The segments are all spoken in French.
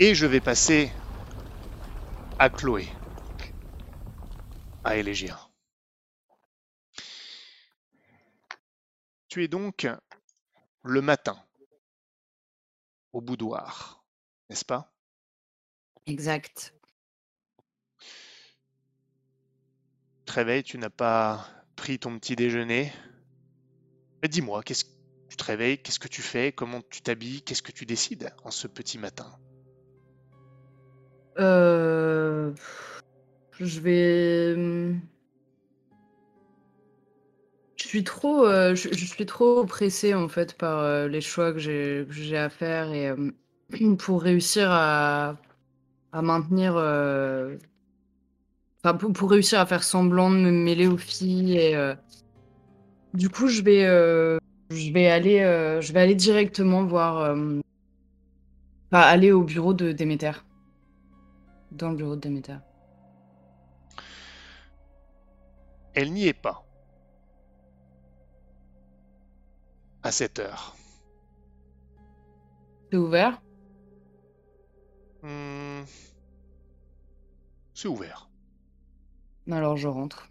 Et je vais passer à Chloé. À Élégia. Tu es donc le matin au boudoir, n'est-ce pas? Exact. Tu te réveilles, tu n'as pas pris ton petit déjeuner. Mais dis-moi, qu'est-ce que tu te réveilles, qu'est-ce que tu fais, comment tu t'habilles, qu'est-ce que tu décides en ce petit matin? Euh... Je vais. Je suis trop, euh, je, suis trop pressée en fait par euh, les choix que j'ai à faire et pour réussir à, maintenir, enfin pour, réussir à faire semblant de me mêler aux filles et du coup je vais, je vais aller, je vais aller directement voir, enfin aller au bureau de Déméter, dans le bureau de Déméter. Elle n'y est pas. À cette heure. C'est ouvert? Hmm, C'est ouvert. Alors je rentre.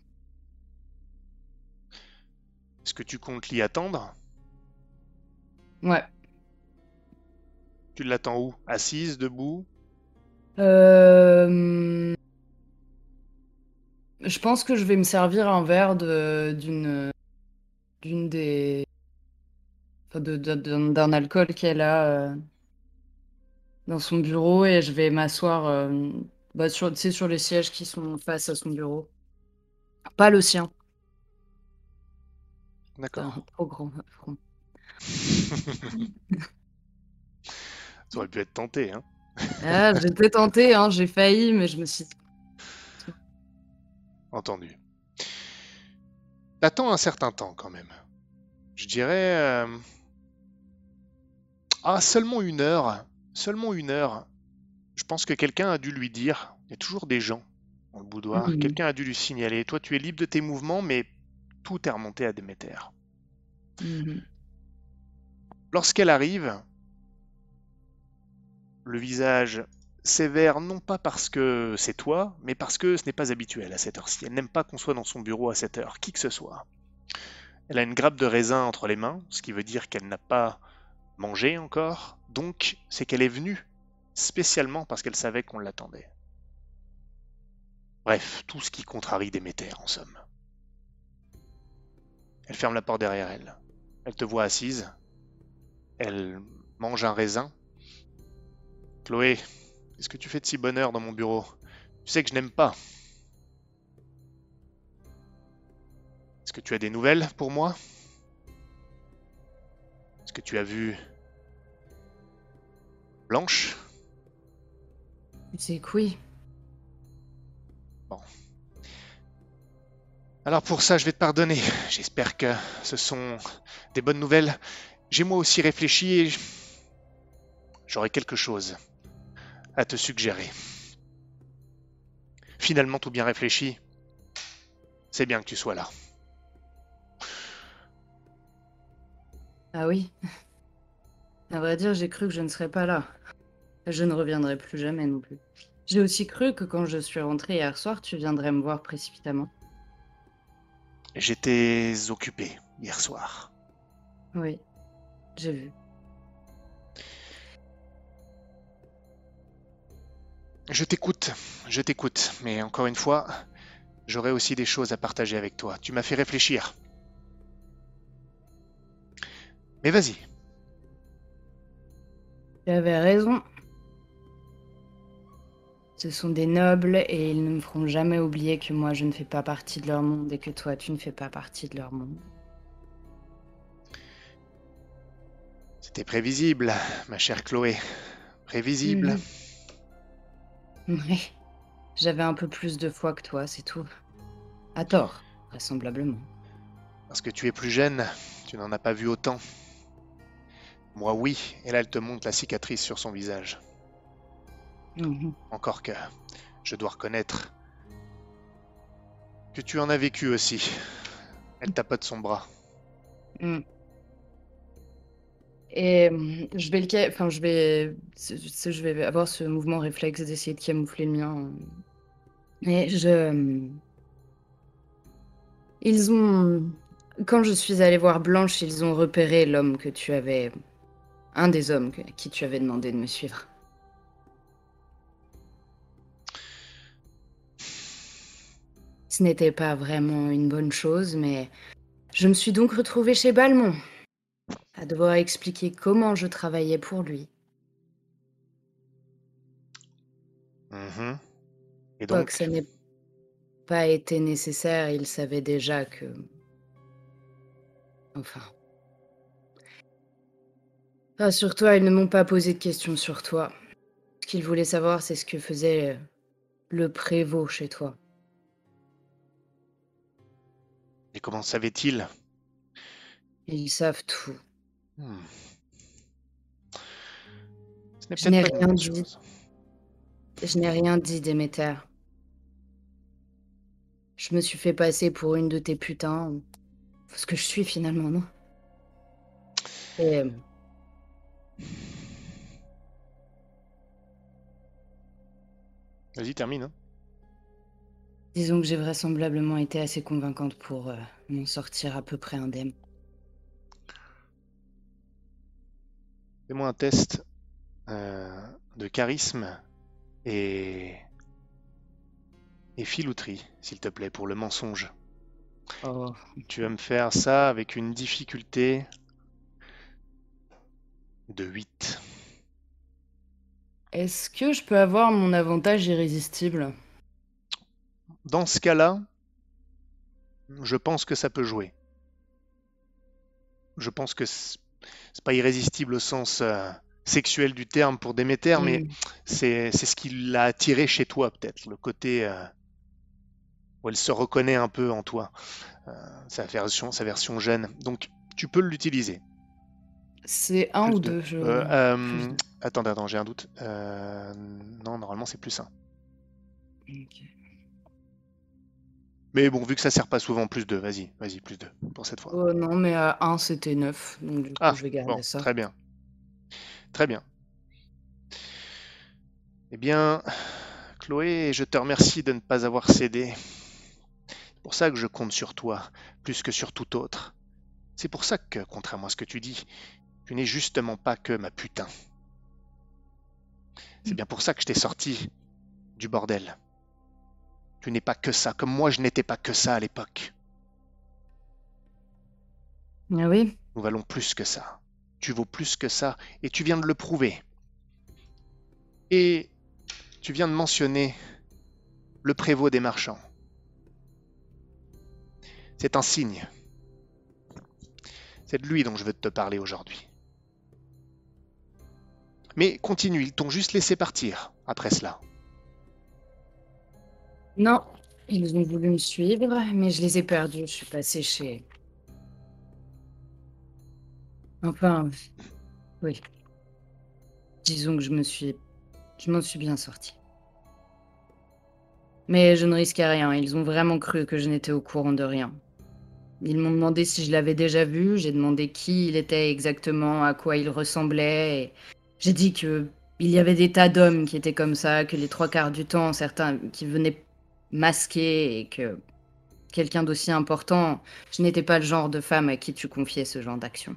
Est-ce que tu comptes l'y attendre? Ouais. Tu l'attends où? Assise, debout? Euh, Je pense que je vais me servir un verre d'une d'une des enfin, d'un alcool qu'elle a euh, dans son bureau et je vais m'asseoir euh, bah, sur, les sièges qui sont face à son bureau. Pas le sien. D'accord. trop grand. Ça aurait pu être tenté, hein Ah, j'étais tentée, hein, j'ai failli, mais je me suis Entendu. T'attends un certain temps quand même. Je dirais... euh, Ah, seulement une heure. Seulement une heure. Je pense que quelqu'un a dû lui dire. Il y a toujours des gens dans le boudoir. Mhm. Quelqu'un a dû lui signaler. Toi, tu es libre de tes mouvements, mais tout est remonté à Déméter. Mhm. Lorsqu'elle arrive, le visage sévère, non pas parce que c'est toi, mais parce que ce n'est pas habituel à cette heure-ci. Elle n'aime pas qu'on soit dans son bureau à cette heure, qui que ce soit. Elle a une grappe de raisin entre les mains, ce qui veut dire qu'elle n'a pas mangé encore, donc c'est qu'elle est venue spécialement parce qu'elle savait qu'on l'attendait. Bref, tout ce qui contrarie Déméter, en somme. Elle ferme la porte derrière elle. Elle te voit assise. Elle mange un raisin. Chloé, qu'est-ce que tu fais de si bonne heure dans mon bureau? Tu sais que je n'aime pas. Est-ce que tu as des nouvelles pour moi? Est-ce que tu as vu Blanche? C'est que oui. Alors pour ça, je vais te pardonner. J'espère que ce sont des bonnes nouvelles. J'ai moi aussi réfléchi et j- j'aurais quelque chose à te suggérer. Finalement, tout bien réfléchi. C'est bien que tu sois là. Ah oui. À vrai dire, j'ai cru que je ne serais pas là. Je ne reviendrai plus jamais non plus. J'ai aussi cru que quand je suis rentrée hier soir, tu viendrais me voir précipitamment. J'étais occupé hier soir. Oui, j'ai vu. Je t'écoute, je t'écoute, mais encore une fois, j'aurai aussi des choses à partager avec toi. Tu m'as fait réfléchir. Mais vas-y, Tu avais raison. Ce sont des nobles et ils ne me feront jamais oublier que moi je ne fais pas partie de leur monde et que toi tu ne fais pas partie de leur monde. c'était prévisible, ma chère Chloé. Prévisible. Mhm. Ouais. J'avais un peu plus de foi que toi, c'est tout. À tort, vraisemblablement. Parce que tu es plus jeune, tu n'en as pas vu autant. Moi, oui, et là, elle te montre la cicatrice sur son visage. Mhm. Encore que, je dois reconnaître que tu en as vécu aussi. Elle tapote son bras. Mm. Et hum, je vais le enfin je vais je vais avoir ce mouvement réflexe d'essayer de camoufler le mien. Et je hum, ils ont quand je suis allée voir Blanche, ils ont repéré l'homme que tu avais un des hommes à qui tu avais demandé de me suivre. Ce n'était pas vraiment une bonne chose, mais je me suis donc retrouvée chez Balmont, à devoir expliquer comment je travaillais pour lui. Mhm. Et Quoique donc, ça n'ait pas été nécessaire, il savait déjà que... Enfin... Rassure-toi, ils ne m'ont pas posé de questions sur toi. Ce qu'ils voulaient savoir, c'est ce que faisait le prévôt chez toi. et comment savait-il? Ils savent tout. Hmm. Ce Je n'ai rien dit. chose. Je n'ai rien dit, Déméter. Je me suis fait passer pour une de tes putains. Ce que je suis finalement, non? Et euh, Vas-y, termine. hein. disons que j'ai vraisemblablement été assez convaincante pour euh, m'en sortir à peu près indemne. Fais-moi un test euh, de charisme et... et filouterie, s'il te plaît, pour le mensonge. Oh. Tu vas me faire ça avec une difficulté de 8. Est-ce que je peux avoir mon avantage irrésistible? Dans ce cas-là, je pense que ça peut jouer. Je pense que c'est pas irrésistible au sens euh, sexuel du terme pour Déméter, mais Hmm. c'est ce qui l'a attiré chez toi, peut-être, le côté euh, où elle se reconnaît un peu en toi, euh, sa version, sa version jeune. Donc, tu peux l'utiliser. C'est un Plus ou deux. je... Attends, attends, j'ai un doute. Non, normalement, c'est plus un. Ok. Mais bon, vu que ça sert pas souvent, plus deux. Vas-y, vas-y, plus deux pour cette fois. Oh non, mais à 1 c'était 9, donc du coup Ah, je vais garder bon, ça. très bien. Très bien. Eh bien, Chloé, je te remercie de ne pas avoir cédé. C'est pour ça que je compte sur toi, plus que sur tout autre. C'est pour ça que, contrairement à ce que tu dis, tu n'es justement pas que ma putain. C'est bien pour ça que je t'ai sorti du bordel. Tu n'es pas que ça, comme moi je n'étais pas que ça à l'époque. Ah oui Nous valons plus que ça. Tu vaux plus que ça, et tu viens de le prouver. Et tu viens de mentionner le prévôt des marchands. C'est un signe. C'est de lui dont je veux te parler aujourd'hui. Mais continue, ils t'ont juste laissé partir après cela. Non, ils ont voulu me suivre, mais je les ai perdus. Je suis passée chez. Enfin, oui. Disons que je me suis. Je m'en suis bien sortie. Mais je ne risquais rien. Ils ont vraiment cru que je n'étais au courant de rien. Ils m'ont demandé si je l'avais déjà vu. J'ai demandé qui il était exactement, à quoi il ressemblait. Et j'ai dit que il y avait des tas d'hommes qui étaient comme ça, que les trois quarts du temps, certains qui venaient masqués et que quelqu'un d'aussi important, je n'étais pas le genre de femme à qui tu confiais ce genre d'action.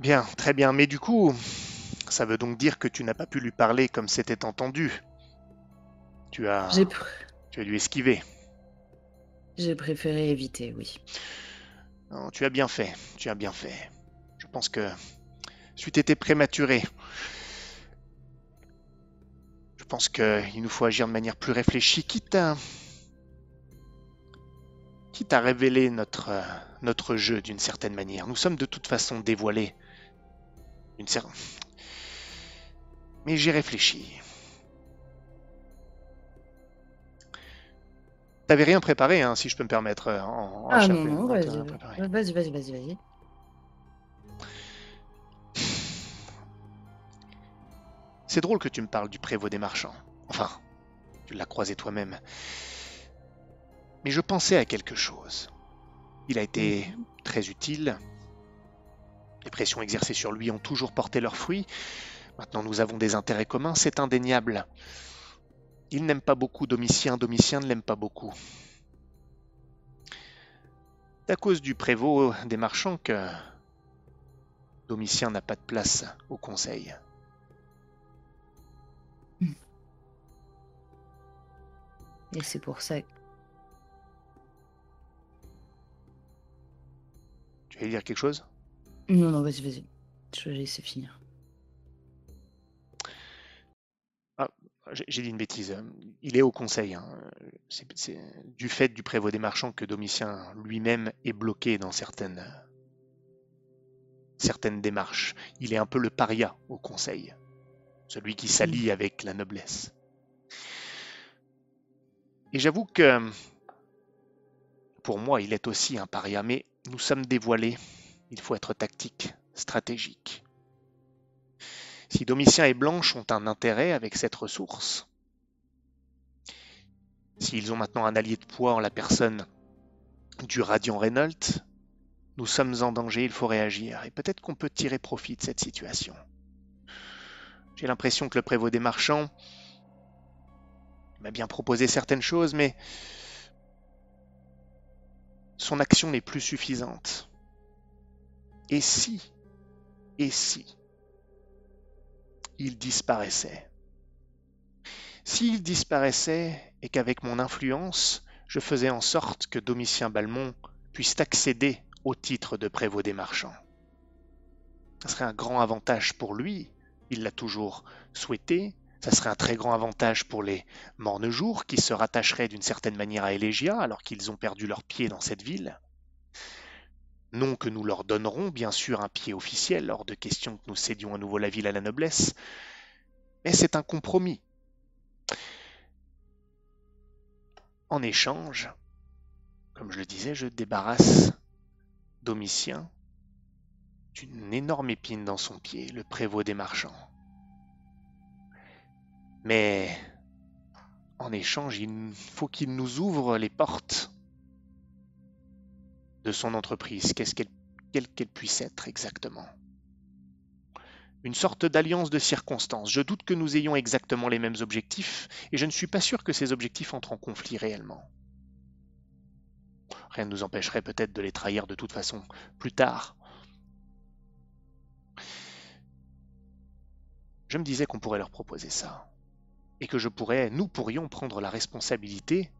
Bien, très bien. Mais du coup, ça veut donc dire que tu n'as pas pu lui parler comme c'était entendu. Tu as, J'ai pr- tu as dû esquiver. j'ai préféré éviter, oui. Non, tu as bien fait, tu as bien fait. Je pense que c'eût été prématuré. Je pense qu'il nous faut agir de manière plus réfléchie, quitte à, quitte à révéler notre, euh, notre jeu d'une certaine manière. Nous sommes de toute façon dévoilés. D'une cer- Mais j'ai réfléchi. T'avais rien préparé, hein, si je peux me permettre. euh, En, en Ah non, non, vas-y, vas-y, vas-y, C'est drôle que tu me parles du prévôt des marchands. Enfin, tu l'as croisé toi-même. Mais je pensais à quelque chose. Il a été très utile. Les pressions exercées sur lui ont toujours porté leurs fruits. Maintenant nous avons des intérêts communs, c'est indéniable. Il n'aime pas beaucoup Domitien, Domitien ne l'aime pas beaucoup. C'est à cause du prévôt des marchands que Domitien n'a pas de place au conseil. Et c'est pour ça. Tu veux dire quelque chose? Non, non, vas-y, vas-y. Je vais laisser finir. Ah, j'ai dit une bêtise. Il est au conseil. Hein. C'est du fait du prévôt des marchands que Domitien lui-même est bloqué dans certaines, certaines démarches. Il est un peu le paria au conseil. Celui qui s'allie avec la noblesse. Et j'avoue que pour moi, il est aussi un paria, mais nous sommes dévoilés. Il faut être tactique, stratégique. Si Domitien et Blanche ont un intérêt avec cette ressource, s'ils ont maintenant un allié de poids en la personne du Radiant Reynolds, nous sommes en danger, il faut réagir. Et peut-être qu'on peut tirer profit de cette situation. J'ai l'impression que le prévôt des marchands m'a bien proposé certaines choses, mais son action n'est plus suffisante. Et si, et si, il disparaissait? S'il disparaissait et qu'avec mon influence, je faisais en sorte que Domitien Balmont puisse accéder au titre de prévôt des marchands. Ce serait un grand avantage pour lui, il l'a toujours souhaité, ça serait un très grand avantage pour les Mornejours qui se rattacheraient d'une certaine manière à Elégia alors qu'ils ont perdu leur pied dans cette ville. Non que nous leur donnerons bien sûr un pied officiel, hors de question que nous cédions à nouveau la ville à la noblesse, mais c'est un compromis. En échange, comme je le disais, je débarrasse Domitien d'une énorme épine dans son pied, le prévôt des marchands. Mais en échange, il faut qu'il nous ouvre les portes de son entreprise, qu'est-ce qu'elle, quelle qu'elle puisse être exactement? Une sorte d'alliance de circonstances. Je doute que nous ayons exactement les mêmes objectifs, et je ne suis pas sûr que ces objectifs entrent en conflit réellement. Rien ne nous empêcherait peut-être de les trahir de toute façon plus tard. Je me disais qu'on pourrait leur proposer ça et que je pourrais, nous pourrions prendre la responsabilité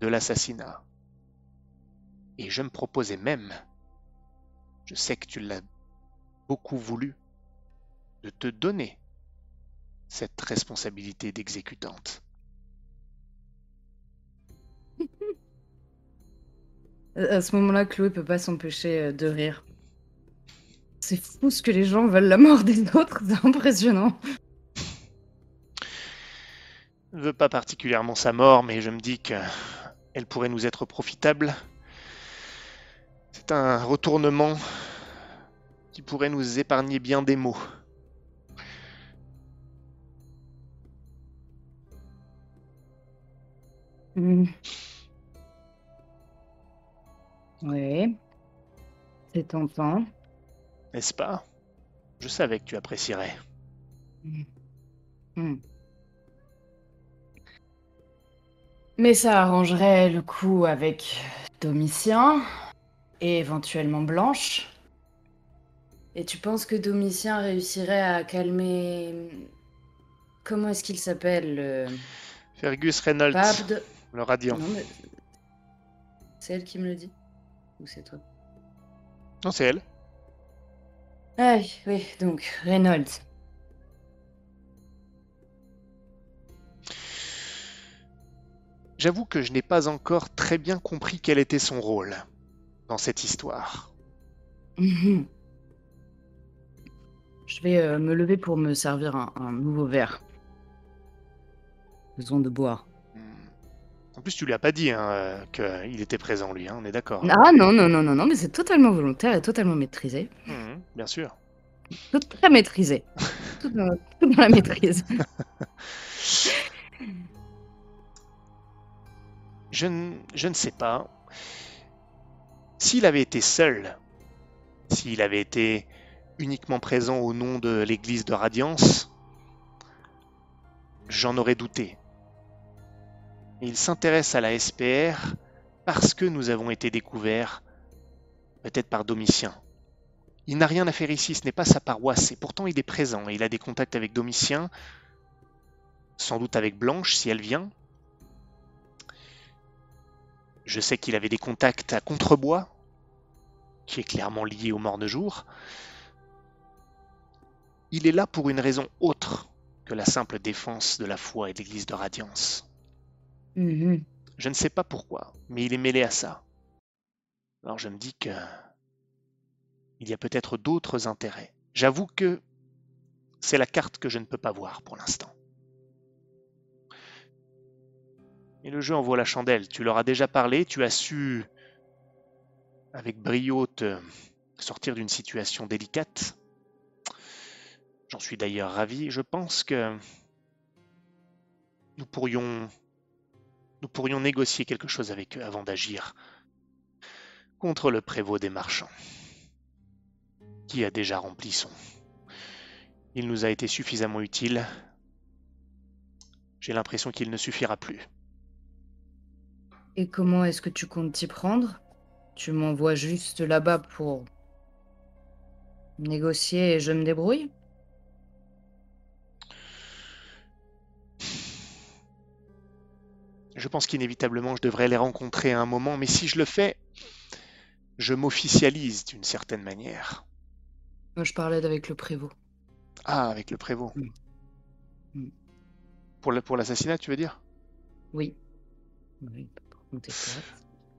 de l'assassinat. Et je me proposais même, je sais que tu l'as beaucoup voulu, de te donner cette responsabilité d'exécutante. à ce moment-là, Chloé peut pas s'empêcher euh, de rire. C'est fou ce que les gens veulent la mort des autres, c'est impressionnant veux pas particulièrement sa mort, mais je me dis qu'elle pourrait nous être profitable. C'est un retournement qui pourrait nous épargner bien des maux. Hmm. Oui. C'est tentant. N'est-ce pas? Je savais que tu apprécierais. Hmm. Hmm. Mais ça arrangerait le coup avec Domitien et éventuellement Blanche. Et tu penses que Domitien réussirait à calmer. Comment est-ce qu'il s'appelle Fergus Reynolds. Le radiant. C'est elle qui me le dit Ou c'est toi? Non, c'est elle. Ah oui, donc Reynolds. J'avoue que je n'ai pas encore très bien compris quel était son rôle dans cette histoire. Je vais euh, me lever pour me servir un, nouveau verre. Besoin de boire. Hmm. En plus, tu lui as pas dit hein, euh, qu'il était présent, lui, hein, on est d'accord. Ah non, non, non, non, non, mais c'est totalement volontaire et totalement maîtrisé. Hmm, bien sûr. Tout très maîtrisé. tout dans la maîtrise. je, ne sais pas. S'il avait été seul, S'il avait été uniquement présent au nom de l'église de Radiance, j'en aurais douté. Il s'intéresse à la SPR parce que nous avons été découverts, peut-être par Domitien. Il n'a rien à faire ici, ce n'est pas sa paroisse, et pourtant il est présent, il a des contacts avec Domitien, sans doute avec Blanche si elle vient. Je sais qu'il avait des contacts à Contrebois, qui est clairement lié au mort de jour. Il est là pour une raison autre que la simple défense de la foi et de l'église de Radiance. Mhm. Je ne sais pas pourquoi, mais il est mêlé à ça. Alors je me dis que il y a peut-être d'autres intérêts. J'avoue que c'est la carte que je ne peux pas voir pour l'instant. Et le jeu envoie la chandelle. Tu leur as déjà parlé, tu as su, avec brio, te sortir d'une situation délicate. J'en suis d'ailleurs ravi. Je pense que nous pourrions, nous pourrions négocier quelque chose avec eux avant d'agir contre le prévôt des marchands, qui a déjà rempli son. Il nous a été suffisamment utile. J'ai l'impression qu'il ne suffira plus. Et comment est-ce que tu comptes t'y prendre? Tu m'envoies juste là-bas pour négocier et je me débrouille? Je pense qu'inévitablement je devrais les rencontrer à un moment, mais si je le fais, je m'officialise d'une certaine manière. Moi, je parlais avec le prévôt. Ah, avec le prévôt. Mm. Mm. Pour le- pour l'assassinat, tu veux dire? Oui. Oui.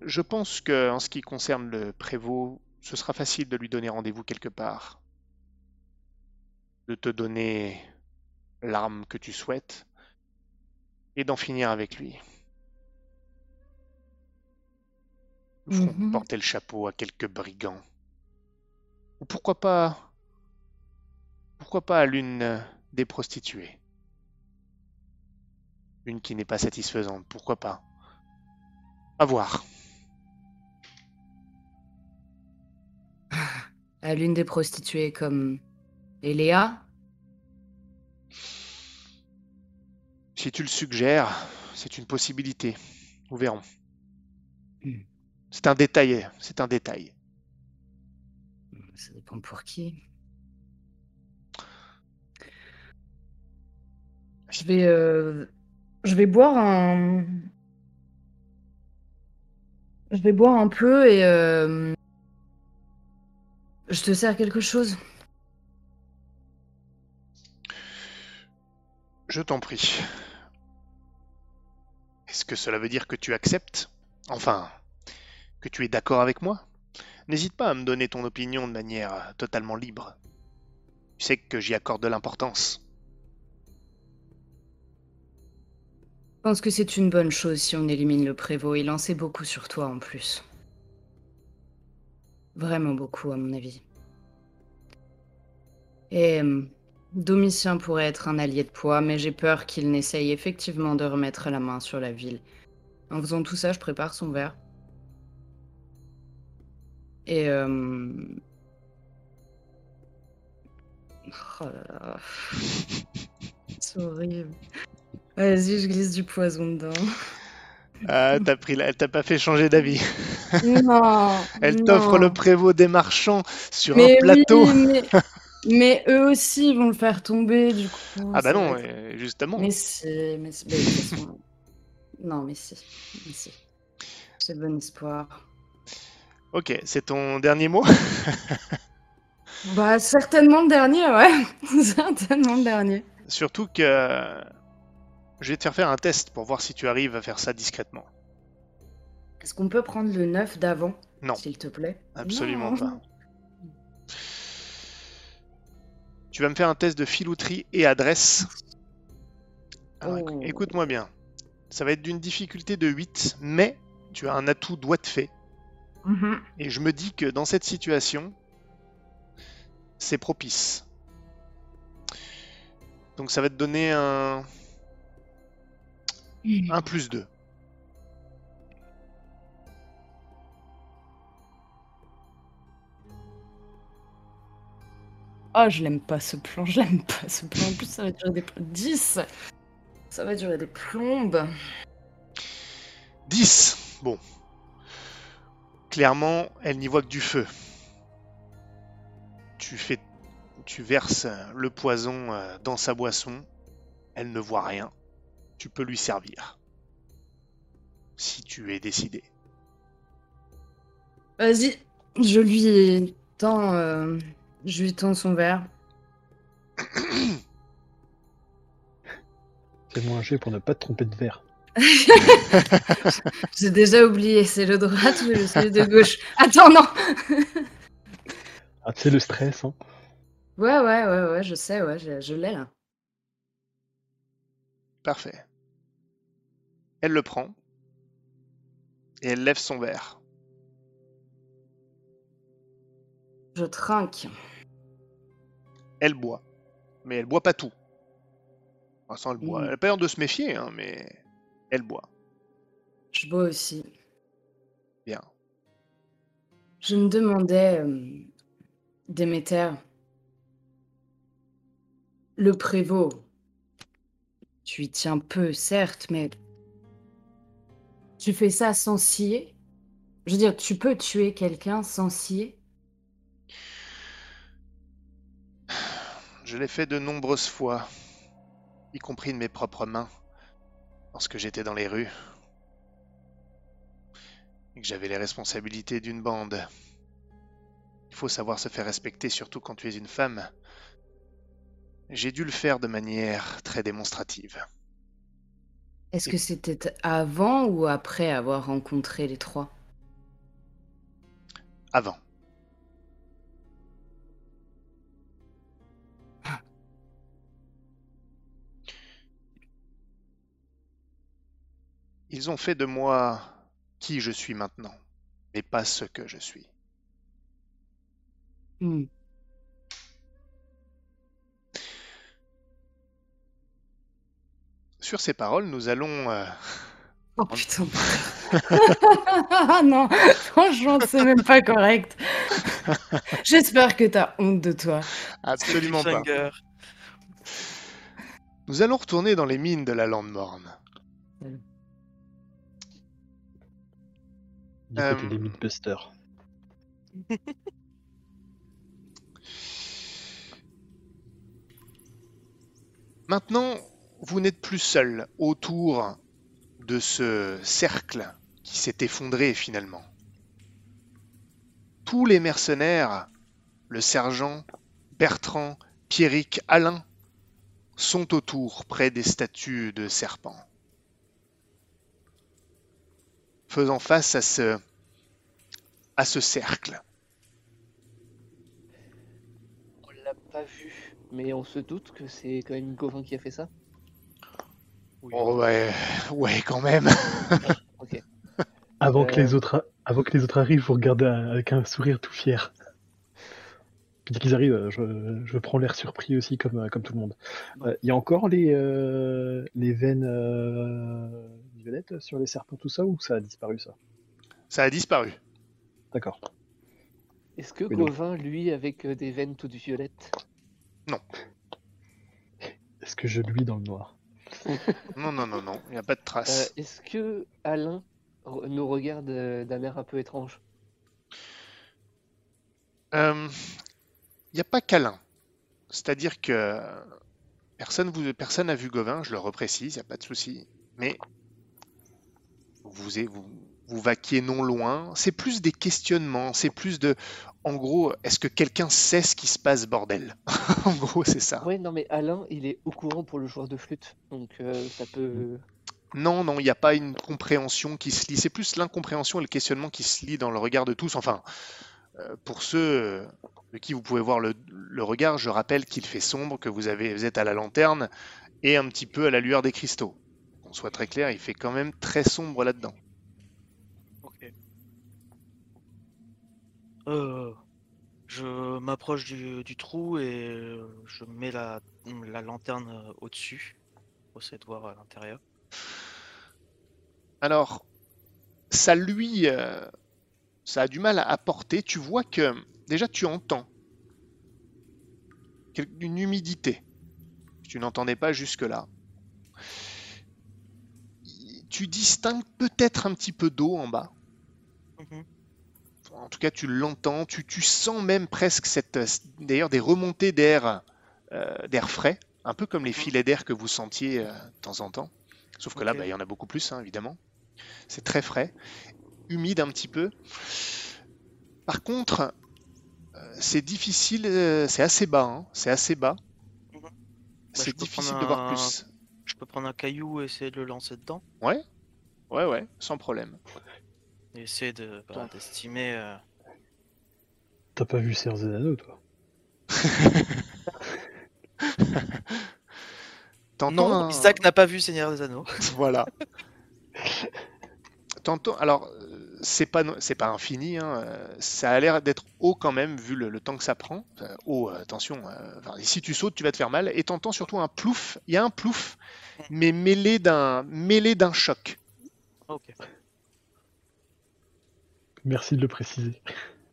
Je pense que en ce qui concerne le prévôt, ce sera facile de lui donner rendez-vous quelque part. De te donner l'arme que tu souhaites et d'en finir avec lui. Nous ferons Mhm. porter le chapeau à quelques brigands. Ou pourquoi pas. Pourquoi pas à l'une des prostituées Une qui n'est pas satisfaisante, pourquoi pas À voir. À l'une des prostituées comme Eléa Si tu le suggères, c'est une possibilité. Nous verrons. Hmm. C'est un détail, c'est un détail. Ça dépend pour qui. Je vais, euh, je vais boire un. Je vais boire un peu et euh, je te sers quelque chose. Je t'en prie. Est-ce que cela veut dire que tu acceptes? Enfin, que tu es d'accord avec moi? N'hésite pas à me donner ton opinion de manière totalement libre. Tu sais que j'y accorde de l'importance. Je pense que c'est une bonne chose si on élimine le prévôt. Il en sait beaucoup sur toi en plus. Vraiment beaucoup, à mon avis. Et euh, Domitien pourrait être un allié de poids, mais j'ai peur qu'il n'essaye effectivement de remettre la main sur la ville. En faisant tout ça, je prépare son verre. Et... euh, Oh là là. C'est horrible. Vas-y, je glisse du poison dedans. Ah, t'as pris la... t'as pas fait changer d'avis. Non. Elle t'offre le prévôt des marchands sur Mais un plateau. oui, mais... mais eux aussi ils vont le faire tomber du coup. Ah bah non, euh, justement. Mais si, mais si. mais de toute façon, Non, mais si. Mais si. J'ai bon espoir. Ok, c'est ton dernier mot? Bah, certainement le dernier, ouais. certainement le dernier. Surtout que euh, je vais te faire faire un test pour voir si tu arrives à faire ça discrètement. Est-ce qu'on peut prendre le 9 d'avant Non. S'il te plaît? Absolument Non. pas. Tu vas me faire un test de filouterie et adresse. Alors, écou- Oh. écoute-moi bien. Ça va être d'une difficulté de 8, mais tu as un atout doigt de fée. Mhm. Et je me dis que dans cette situation, c'est propice. Donc ça va te donner un, un plus 2. Oh, je l'aime pas ce plan, je l'aime pas ce plan. En plus, ça va durer des plombes. 10 Ça va durer des plombes. 10 Bon. Clairement, elle n'y voit que du feu. Tu fais. Tu verses le poison euh, dans sa boisson. Elle ne voit rien. Tu peux lui servir. Si tu es décidé. Vas-y, je lui tends, euh, je lui tends son verre. Fais-moi un jet pour ne pas te tromper de verre. J'ai déjà oublié, c'est le droite ou le celui de gauche? Attends, non Ah, c'est le stress, hein. Ouais, ouais, ouais, ouais, je sais, ouais, je, je l'ai là. Parfait. Elle le prend. Et elle lève son verre. Je trinque. Elle boit. Mais elle boit pas tout. Enfin, elle boit. Mm. Elle n'a pas l'air de se méfier, hein, mais elle boit. Je bois aussi. Bien. Je me demandais, euh, Déméter, le prévôt, tu y tiens peu, certes, mais tu fais ça sans scier? Je veux dire, tu peux tuer quelqu'un sans scier? Je l'ai fait de nombreuses fois, y compris de mes propres mains, lorsque j'étais dans les rues. Et que j'avais les responsabilités d'une bande. Il faut savoir se faire respecter, surtout quand tu es une femme. J'ai dû le faire de manière très démonstrative. Est-ce que c'était avant ou après avoir rencontré les trois? Avant. Ils ont fait de moi qui je suis maintenant, mais pas ce que je suis. Hmm. Sur ces paroles, nous allons... euh, Oh putain. Ah non, franchement, c'est même pas correct. J'espère que t'as honte de toi. Absolument pas. Cliffhanger. Nous allons retourner dans les mines de la Lande Morne. Du Euh, côté des Mythbusters. Maintenant, vous n'êtes plus seul autour de ce cercle qui s'est effondré finalement. Tous les mercenaires, le sergent, Bertrand, Pierrick, Alain, sont autour près des statues de serpents. Faisant face à ce, à ce cercle. On l'a pas vu, mais on se doute que c'est quand même Gauvin qui a fait ça? Oh ouais, ouais quand même. Ok. Avant, que Euh. les autres, avant que les autres arrivent, vous regardez avec un sourire tout fier. Dès qu'ils arrivent, euh, je, je prends l'air surpris aussi, comme, euh, comme tout le monde. Euh, Il y a encore les, euh, les veines euh, violettes sur les serpents, tout ça, ou ça a disparu, ça? Ça a disparu. D'accord. Est-ce que Oui, Gauvin, lui, avec des veines toutes violettes? Est-ce que je luis dans le noir? Non, non, non, non, il n'y a pas de Euh, trace. Est-ce que Alain nous regarde euh, d'un air un peu étrange? Il n'y a pas qu'Alain. C'est-à-dire que personne n'a vu Gauvin, je le reprécise, il n'y a pas de souci. Mais vous, vous, vous vaquiez non loin. C'est plus des questionnements, c'est plus de... En gros, est-ce que quelqu'un sait ce qui se passe, bordel? En gros, c'est ça. Ouais, non, mais Alain, il est au courant pour le joueur de flûte, donc euh, ça peut. Non, non, il n'y a pas une compréhension qui se lit. C'est plus l'incompréhension et le questionnement qui se lit dans le regard de tous. Enfin, euh, pour ceux euh, de qui vous pouvez voir le, le regard, je rappelle qu'il fait sombre, que vous, avez, vous êtes à la lanterne et un petit peu à la lueur des cristaux. Qu'on soit très clair, il fait quand même très sombre là-dedans. Ok. Euh, je m'approche du, trou et euh, je mets la, la lanterne euh, au-dessus pour essayer de voir à l'intérieur. Alors, ça lui, ça a du mal à apporter. Tu vois que déjà tu entends une humidité. que Tu n'entendais pas jusque-là. Tu distingues peut-être un petit peu d'eau en bas. Mhm. En tout cas, tu l'entends. Tu, tu sens même presque cette, euh, d'ailleurs des remontées d'air, euh, d'air frais, un peu comme les filets d'air que vous sentiez euh, de temps en temps. Sauf que là, bah, il y en a beaucoup plus, hein, évidemment. C'est très frais, humide un petit peu. Par contre, euh, c'est difficile, c'est assez bas, hein, c'est assez bas. Mhm. Bah, C'est difficile de voir plus. Je peux prendre un caillou et essayer de le lancer dedans. Ouais, ouais, ouais, sans problème. Essayer de, bah, d'estimer. euh, T'as pas vu Seigneur des Anneaux, toi? Non, un- Isaac n'a pas vu Seigneur des Anneaux. Voilà. T'entends, alors, euh, c'est pas, c'est pas infini, hein, euh, ça a l'air d'être haut quand même, vu le, le temps que ça prend. Enfin, haut, attention, euh, enfin, si tu sautes, tu vas te faire mal. Et t'entends surtout un plouf, il y a un plouf, mais mêlé d'un, mêlé d'un choc. Ah, ok. Merci de le préciser.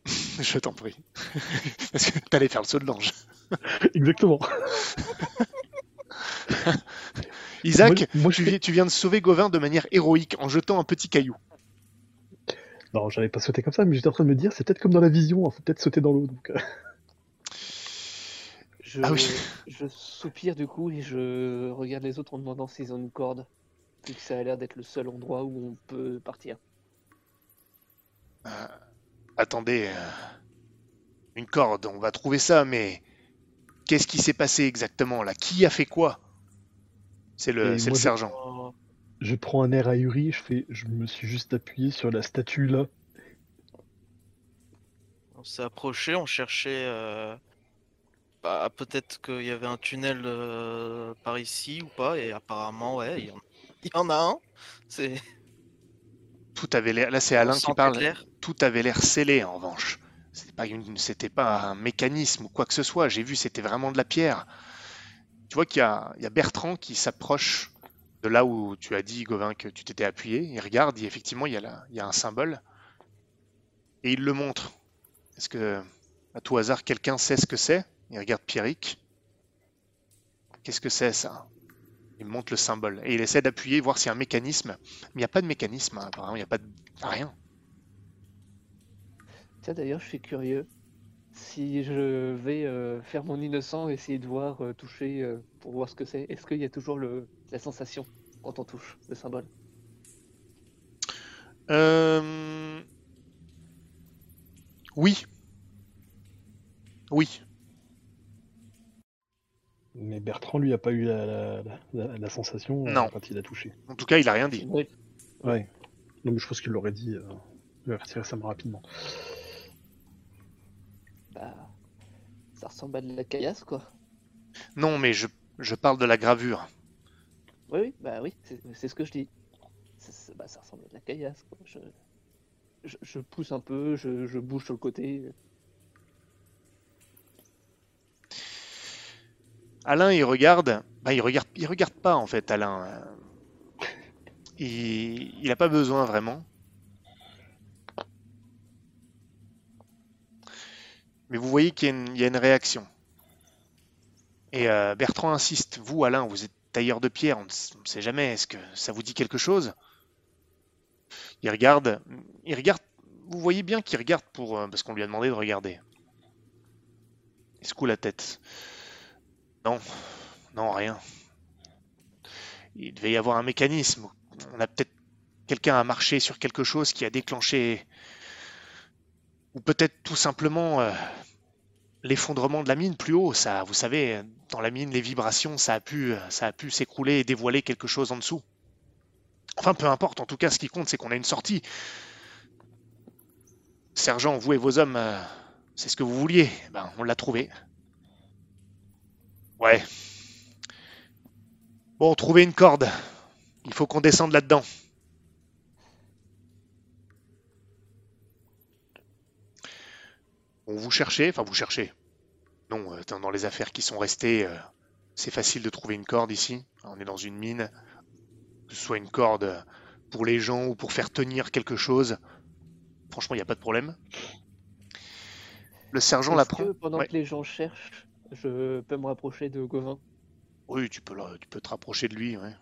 Je t'en prie. Parce que t'allais faire le saut de l'ange. Exactement. Isaac, Moi, moi, je tu, viens, tu viens de sauver Gauvin de manière héroïque en jetant un petit caillou. Non, j'avais pas sauté comme ça, mais j'étais en train de me dire, c'est peut-être comme dans la vision, il faut peut-être sauter dans l'eau. Donc, euh, Je, Ah oui. je soupire du coup et je regarde les autres en demandant s'ils ont une corde. Vu que ça a l'air d'être le seul endroit où on peut partir. Euh, attendez, euh, une corde, on va trouver ça, mais qu'est-ce qui s'est passé exactement là? Qui a fait quoi? C'est le, c'est sergent. Je prends un air ahuri, je fais, je me suis juste appuyé sur la statue là. on s'est approché, on cherchait. euh, bah, peut-être qu'il y avait un tunnel euh, par ici ou pas, et apparemment, ouais, il y en, il y en a un. C'est Tout avait l'air. Là, c'est Alain qui parle. clair. Tout avait l'air scellé en revanche. C'était pas, pas un mécanisme ou quoi que ce soit. J'ai vu, c'était vraiment de la pierre. Tu vois qu'il y a, Bertrand qui s'approche de là où tu as dit, Gauvin, que tu t'étais appuyé. Il regarde, et effectivement, il y, a un symbole. Et il le montre. Est-ce que, à tout hasard, quelqu'un sait ce que c'est? Il regarde Pierrick. Qu'est-ce que c'est ça? Il montre le symbole. Et il essaie d'appuyer, voir s'il y a un mécanisme. Mais il n'y a pas de mécanisme, hein, apparemment. Il n'y a pas de... rien. D'ailleurs, je suis curieux. Si je vais euh, faire mon innocent, essayer de voir, euh, toucher euh, pour voir ce que c'est, est-ce qu'il y a toujours le, la sensation quand on touche le symbole? Euh, Oui. Oui. Mais Bertrand, lui, a pas eu la, la, la- la sensation Non. quand il a touché. En tout cas, il a rien dit. Oui. Ouais. Donc je pense qu'il l'aurait dit euh, il l'aurait retiré ça rapidement. Ça ressemble à de la caillasse, quoi. Non, mais je, je parle de la gravure. Oui, oui, bah oui, c'est ce que je dis. Bah, ça ressemble à de la caillasse, quoi. Je, je, je pousse un peu, je, je bouge sur le côté. Alain, il regarde. Bah, il regarde, il regarde pas en fait, Alain. Il, il a pas besoin vraiment. Mais vous voyez qu'il y a une, réaction. Et euh, Bertrand insiste. Vous, Alain, vous êtes tailleur de pierre. On ne s- on ne sait jamais. Est-ce que ça vous dit quelque chose? Il regarde. Il regarde. Vous voyez bien qu'il regarde pour euh, parce qu'on lui a demandé de regarder. Il secoue la tête. Non, non, rien. Il devait y avoir un mécanisme. On a peut-être quelqu'un a marché sur quelque chose qui a déclenché, ou peut-être tout simplement euh, l'effondrement de la mine plus haut. Ça, vous savez, dans la mine, les vibrations, ça a pu, ça a pu s'écrouler et dévoiler quelque chose en dessous. Enfin, peu importe. En tout cas, ce qui compte, c'est qu'on a une sortie. Sergent, vous et vos hommes, euh, c'est ce que vous vouliez. Ben, on l'a trouvé. Ouais. Bon, trouver une corde. Il faut qu'on descende là-dedans. Vous cherchez, enfin vous cherchez. Non, euh, dans les affaires qui sont restées, euh, c'est facile de trouver une corde ici. On est dans une mine. Que ce soit une corde pour les gens ou pour faire tenir quelque chose. Franchement, il n'y a pas de problème. Le sergent la prend. pendant Ouais. que les gens cherchent, Je peux me rapprocher de Gauvin? Oui, tu peux, tu peux te rapprocher de lui. ouais.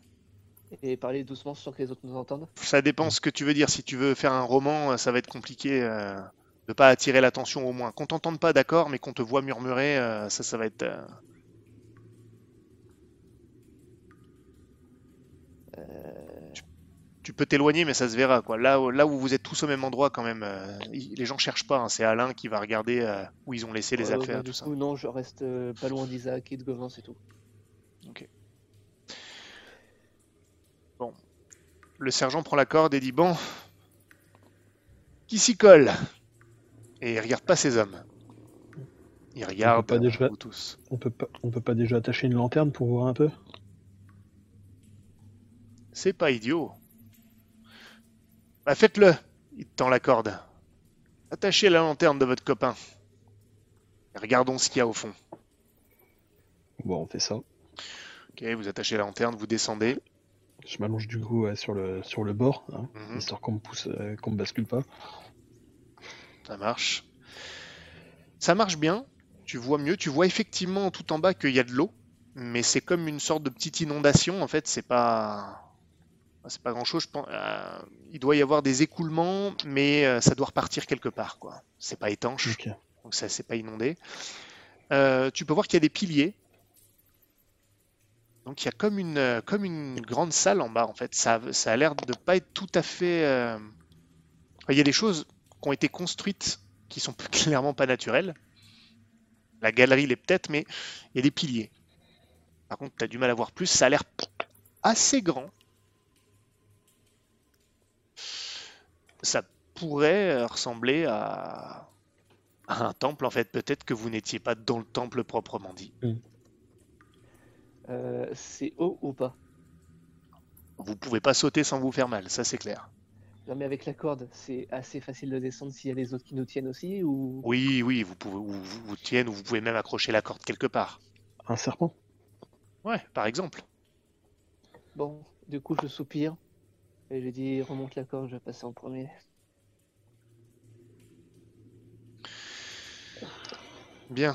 et parler doucement sans que les autres nous entendent? Ça dépend ce que tu veux dire. Si tu veux faire un roman, euh, ça va être compliqué euh, de pas attirer l'attention au moins. Qu'on t'entende pas, d'accord, mais qu'on te voit murmurer, euh, ça, ça va être. euh, Tu, tu peux t'éloigner, mais ça se verra, quoi. Là, où- là où vous êtes tous au même endroit, quand même, euh, les gens cherchent pas. hein. C'est Alain qui va regarder euh, où ils ont laissé les Euh, affaires, tout ça. non, je reste euh, pas loin d'Isaac et de Gauvin, c'est tout. Le sergent prend la corde et dit Bon, qui s'y colle? Et il regarde pas ses hommes. Il regarde pas déjà- tous. On peut pas, on peut pas déjà attacher une lanterne pour voir un peu? C'est pas idiot. Bah faites-le Il te tend la corde. Attachez la lanterne de votre copain. Et regardons ce qu'il y a au fond. Bon, on fait ça. Ok, vous attachez la lanterne, vous descendez. Je m'allonge du coup sur, le, sur le bord, hein, Mhm, histoire qu'on me pousse, euh, qu'on me bascule pas. Ça marche. Ça marche bien. Tu vois mieux. Tu vois effectivement tout en bas qu'il y a de l'eau. Mais c'est comme une sorte de petite inondation. En fait, c'est pas. C'est pas grand chose. Je pense. euh, il doit y avoir des écoulements, mais euh, ça doit repartir quelque part. quoi. C'est pas étanche. Donc ça c'est pas inondé. Euh, tu peux voir qu'il y a des piliers. Donc il y a comme une, comme une grande salle en bas en fait. Ça, ça a l'air de pas être tout à fait. Il y a des choses qui ont été construites qui sont clairement pas naturelles. La galerie l'est peut-être, mais il y a des piliers. Par contre, tu as du mal à voir plus. Ça a l'air assez grand. Ça pourrait ressembler à, à un temple en fait. Peut-être que vous n'étiez pas dans le temple proprement dit. Euh, c'est haut ou pas? Vous pouvez pas sauter sans vous faire mal, ça c'est clair. Non, mais avec la corde, c'est assez facile de descendre s'il y a les autres qui nous tiennent aussi ou? Oui, oui, vous pouvez vous, vous, vous tiennent ou vous pouvez même accrocher la corde quelque part. Un serpent? Ouais, par exemple. Bon, du coup, je soupire et je dis remonte la corde, je vais passer en premier. Bien.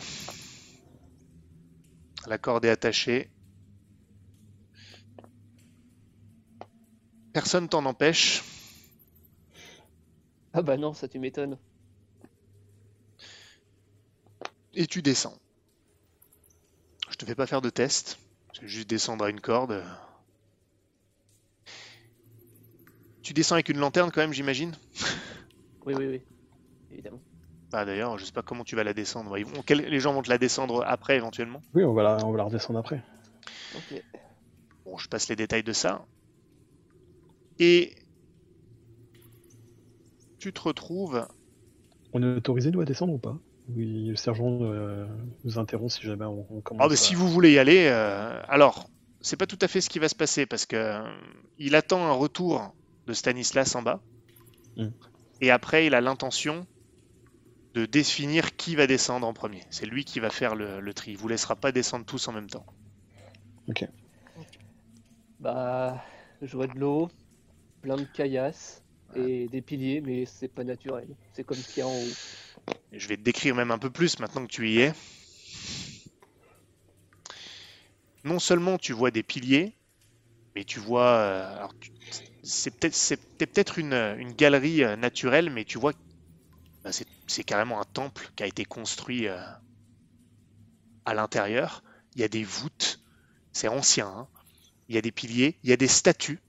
La corde est attachée. Personne t'en empêche. Ah bah non, ça tu m'étonnes. et tu descends. Je te fais pas faire de test, c'est juste descendre à une corde. Tu descends avec une lanterne quand même, j'imagine? Oui, oui, oui, évidemment. Bah d'ailleurs, je sais pas comment tu vas la descendre. Ils vont- quel- Les gens vont te la descendre après éventuellement? Oui, on va la, on va la redescendre après. Ok. Bon, je passe les détails de ça. Et tu te retrouves. On est autorisé, nous, à descendre ou pas? Oui, le sergent euh, nous interrompt si jamais on, on commence. Ah bah à- si vous voulez y aller, euh, alors c'est pas tout à fait ce qui va se passer parce que euh, il attend un retour de Stanislas en bas Mm. et après il a l'intention de définir qui va descendre en premier. C'est lui qui va faire le, le tri. Il vous laissera pas descendre tous en même temps. Bah, je vois de l'eau, plein de caillasses et des piliers, mais c'est pas naturel. C'est comme ce qu'il y a en haut. Je vais te décrire même un peu plus maintenant que tu y es. Non seulement tu vois des piliers, mais tu vois. euh, c'est peut-être une, une galerie euh, naturelle, mais tu vois. bah, c'est c'est carrément un temple qui a été construit euh, à l'intérieur. Il y a des voûtes, c'est ancien. hein. Il y a des piliers, il y a des statues,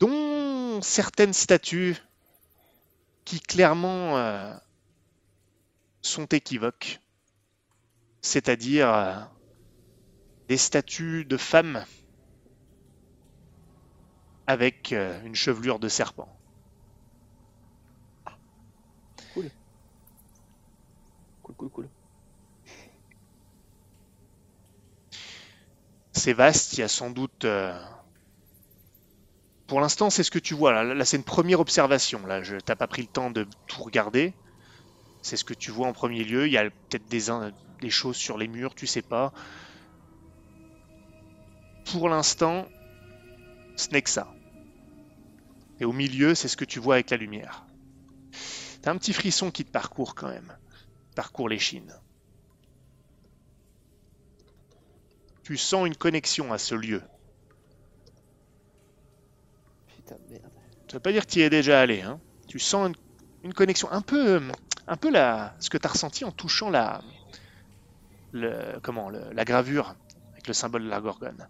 dont certaines statues qui clairement euh, sont équivoques, c'est-à-dire euh, des statues de femmes avec euh, une chevelure de serpent. Cool, cool, cool. C'est vaste, il y a sans doute... Pour l'instant, c'est ce que tu vois. Là, c'est une première observation. Là, je t'as pas pris le temps de tout regarder. C'est ce que tu vois en premier lieu. Il y a peut-être des, des choses sur les murs, tu sais pas. Pour l'instant, ce n'est que ça. Et au milieu, c'est ce que tu vois avec la lumière. T'as un petit frisson qui te parcourt quand même. Parcourt les chines. tu sens une connexion à ce lieu. Putain de merde. Ça veut pas dire que tu y es déjà allé. Hein. Tu sens une, une connexion un peu, euh, un peu la, ce que tu as ressenti en touchant la, le, comment, le- la gravure avec le symbole de la gorgone.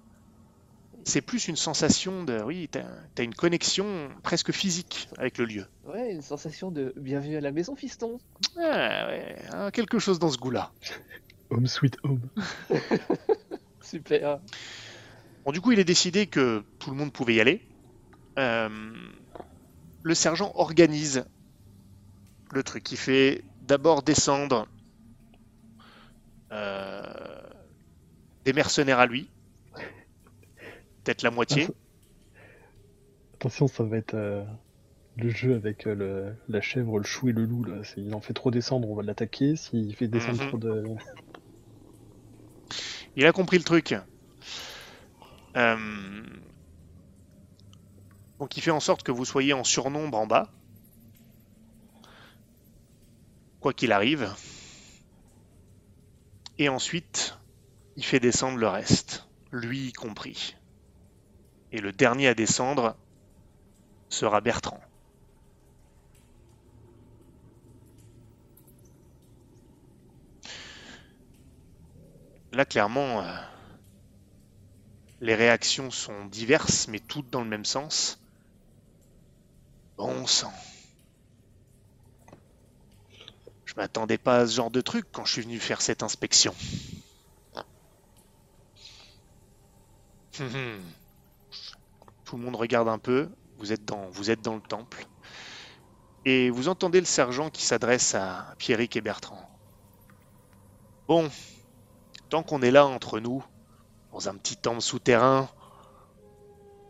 C'est plus une sensation de, oui, tu as, une connexion presque physique avec le lieu. Ouais, une sensation de bienvenue à la maison, fiston. Ah, ouais, hein, quelque chose dans ce goût-là. Home sweet home. Super. Bon, du coup, il est décidé que tout le monde pouvait y aller. Euh, le sergent organise le truc. Il fait d'abord descendre euh, des mercenaires à lui, peut-être la moitié. Attention, ça va être euh, le jeu avec euh, le- la chèvre, le chou et le loup. Là. S'il en fait trop descendre, on va l'attaquer. S'il fait descendre Mhm. trop de. Il a compris le truc. Euh, Donc il fait en sorte que vous soyez en surnombre en bas. Quoi qu'il arrive. Et ensuite, il fait descendre le reste, lui y compris. Et le dernier à descendre sera Bertrand. Là, clairement, euh, les réactions sont diverses, mais toutes dans le même sens. Bon sang. Je m'attendais pas à ce genre de truc quand je suis venu faire cette inspection. Hum, hum. Tout le monde regarde un peu. Vous êtes dans, vous êtes dans le temple. Et vous entendez le sergent qui s'adresse à Pierrick et Bertrand. Bon, tant qu'on est là entre nous, dans un petit temple souterrain,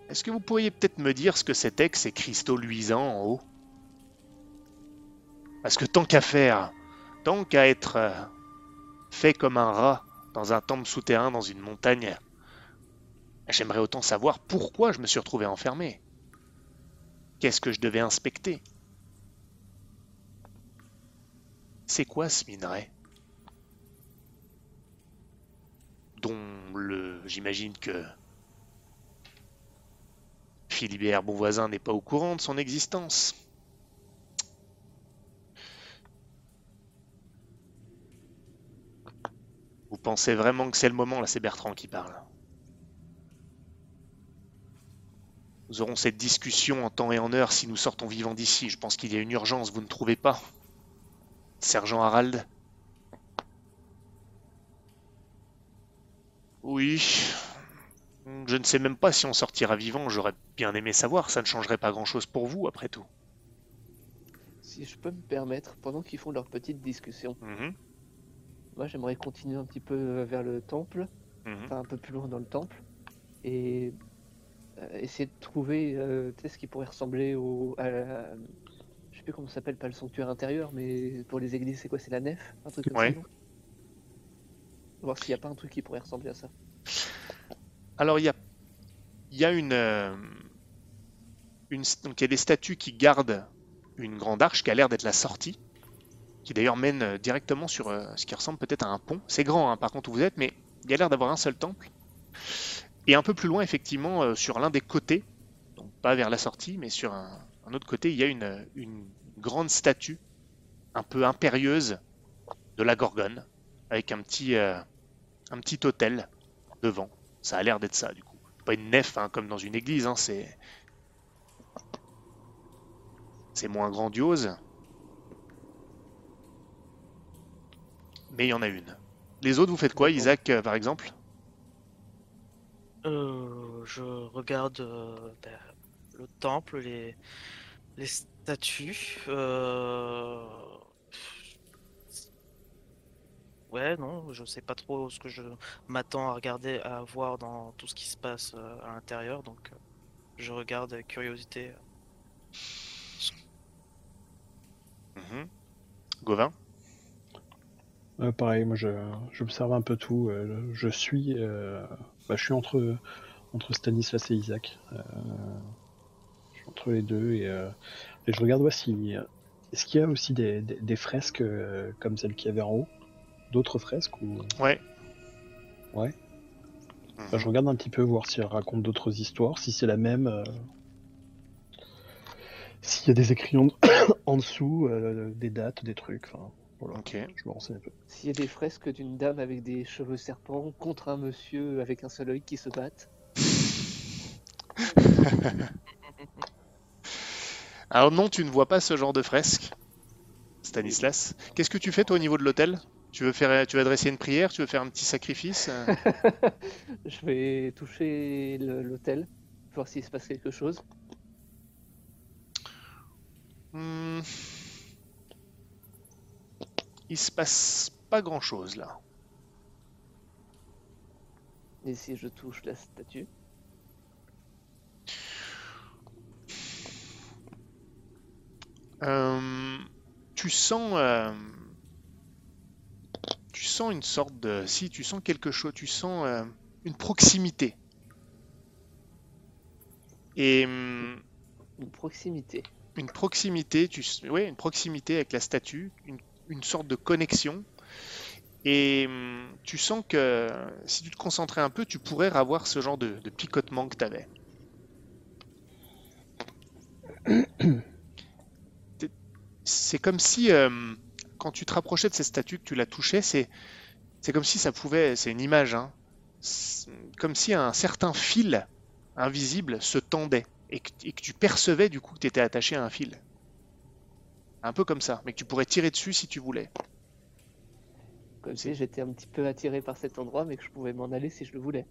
est-ce que vous pourriez peut-être me dire ce que c'était que ces cristaux luisants en haut? Parce que tant qu'à faire, tant qu'à être euh, fait comme un rat dans un temple souterrain dans une montagne, j'aimerais autant savoir pourquoi je me suis retrouvé enfermé. Qu'est-ce que je devais inspecter? C'est quoi ce minerai? Dont le j'imagine que Philibert Bonvoisin n'est pas au courant de son existence. Vous pensez vraiment que c'est le moment, là c'est Bertrand qui parle. Nous aurons cette discussion en temps et en heure si nous sortons vivants d'ici. Je pense qu'il y a une urgence, vous ne trouvez pas Sergent Harald? Oui. Je ne sais même pas si on sortira vivant, j'aurais bien aimé savoir, ça ne changerait pas grand-chose pour vous après tout. Si je peux me permettre, pendant qu'ils font leur petite discussion, Mhm, moi j'aimerais continuer un petit peu vers le temple, mhm. enfin un peu plus loin dans le temple, et euh, essayer de trouver euh, ce qui pourrait ressembler au. À la- Je sais plus comment ça s'appelle, pas le sanctuaire intérieur, mais pour les églises, c'est quoi C'est la nef Un truc comme Ouais. ça Voir s'il n'y a pas un truc qui pourrait ressembler à ça. Alors il y a, il y a une, euh, il y a des statues qui gardent une grande arche qui a l'air d'être la sortie, qui d'ailleurs mène euh, directement sur euh, ce qui ressemble peut-être à un pont. C'est grand, hein, par contre où vous êtes, mais il y a l'air d'avoir un seul temple. Et un peu plus loin, effectivement, sur l'un des côtés, donc pas vers la sortie, mais sur un, autre côté, il y a une, grande statue, un peu impérieuse, de la Gorgone, avec un petit, un petit hôtel devant. Ça a l'air d'être ça, du coup. Pas une nef, hein, comme dans une église, hein, c'est... C'est moins grandiose. Mais il y en a une. Les autres, vous faites quoi, Isaac, euh, par exemple? Euh, je regarde euh, ben, le temple, les, les statues. Euh, Ouais, non, je sais pas trop ce que je m'attends à regarder, à voir dans tout ce qui se passe euh, à l'intérieur, donc euh, je regarde avec curiosité. Mhm. Gauvin? Pareil, moi je j'observe un peu tout. euh, je suis, euh, bah, je suis entre entre Stanislas et Isaac. euh, je suis entre les deux et, euh, et je regarde voir si est-ce qu'il y a aussi des, des, des fresques euh, comme celles qu'il y avait en haut, d'autres fresques ou Ouais. Ouais. Bah, je regarde un petit peu, voir si elle raconte d'autres histoires, si c'est la même. euh, S'il y a des écrits en, en dessous, euh, des dates, des trucs. Enfin, voilà. Ok. Je me renseigne un peu. S'il y a des fresques d'une dame avec des cheveux serpents contre un monsieur avec un seul œil qui se battent. Alors non, tu ne vois pas ce genre de fresque, Stanislas. Qu'est-ce que tu fais toi au niveau de l'hôtel? Tu veux faire, tu adresser une prière Tu veux faire un petit sacrifice euh Je vais toucher l'hôtel, voir s'il se passe quelque chose. Hmm. Il se passe pas grand-chose là. Et si je touche la statue? Euh, tu sens, euh, tu sens une sorte de, si tu sens quelque chose, tu sens euh, une proximité. Et hum, Une proximité. une proximité, tu, ouais, une proximité avec la statue, une, une sorte de connexion. Et hum, tu sens que si tu te concentrais un peu, tu pourrais avoir ce genre de, de picotement que tu avais. C'est comme si, euh, quand tu te rapprochais de cette statue, que tu la touchais, c'est c'est comme si ça pouvait, c'est une image, hein, comme si un certain fil invisible se tendait et que, et que tu percevais du coup que tu étais attaché à un fil. Un peu comme ça, mais que tu pourrais tirer dessus si tu voulais. Comme si j'étais un petit peu attiré par cet endroit, mais que je pouvais m'en aller si je le voulais.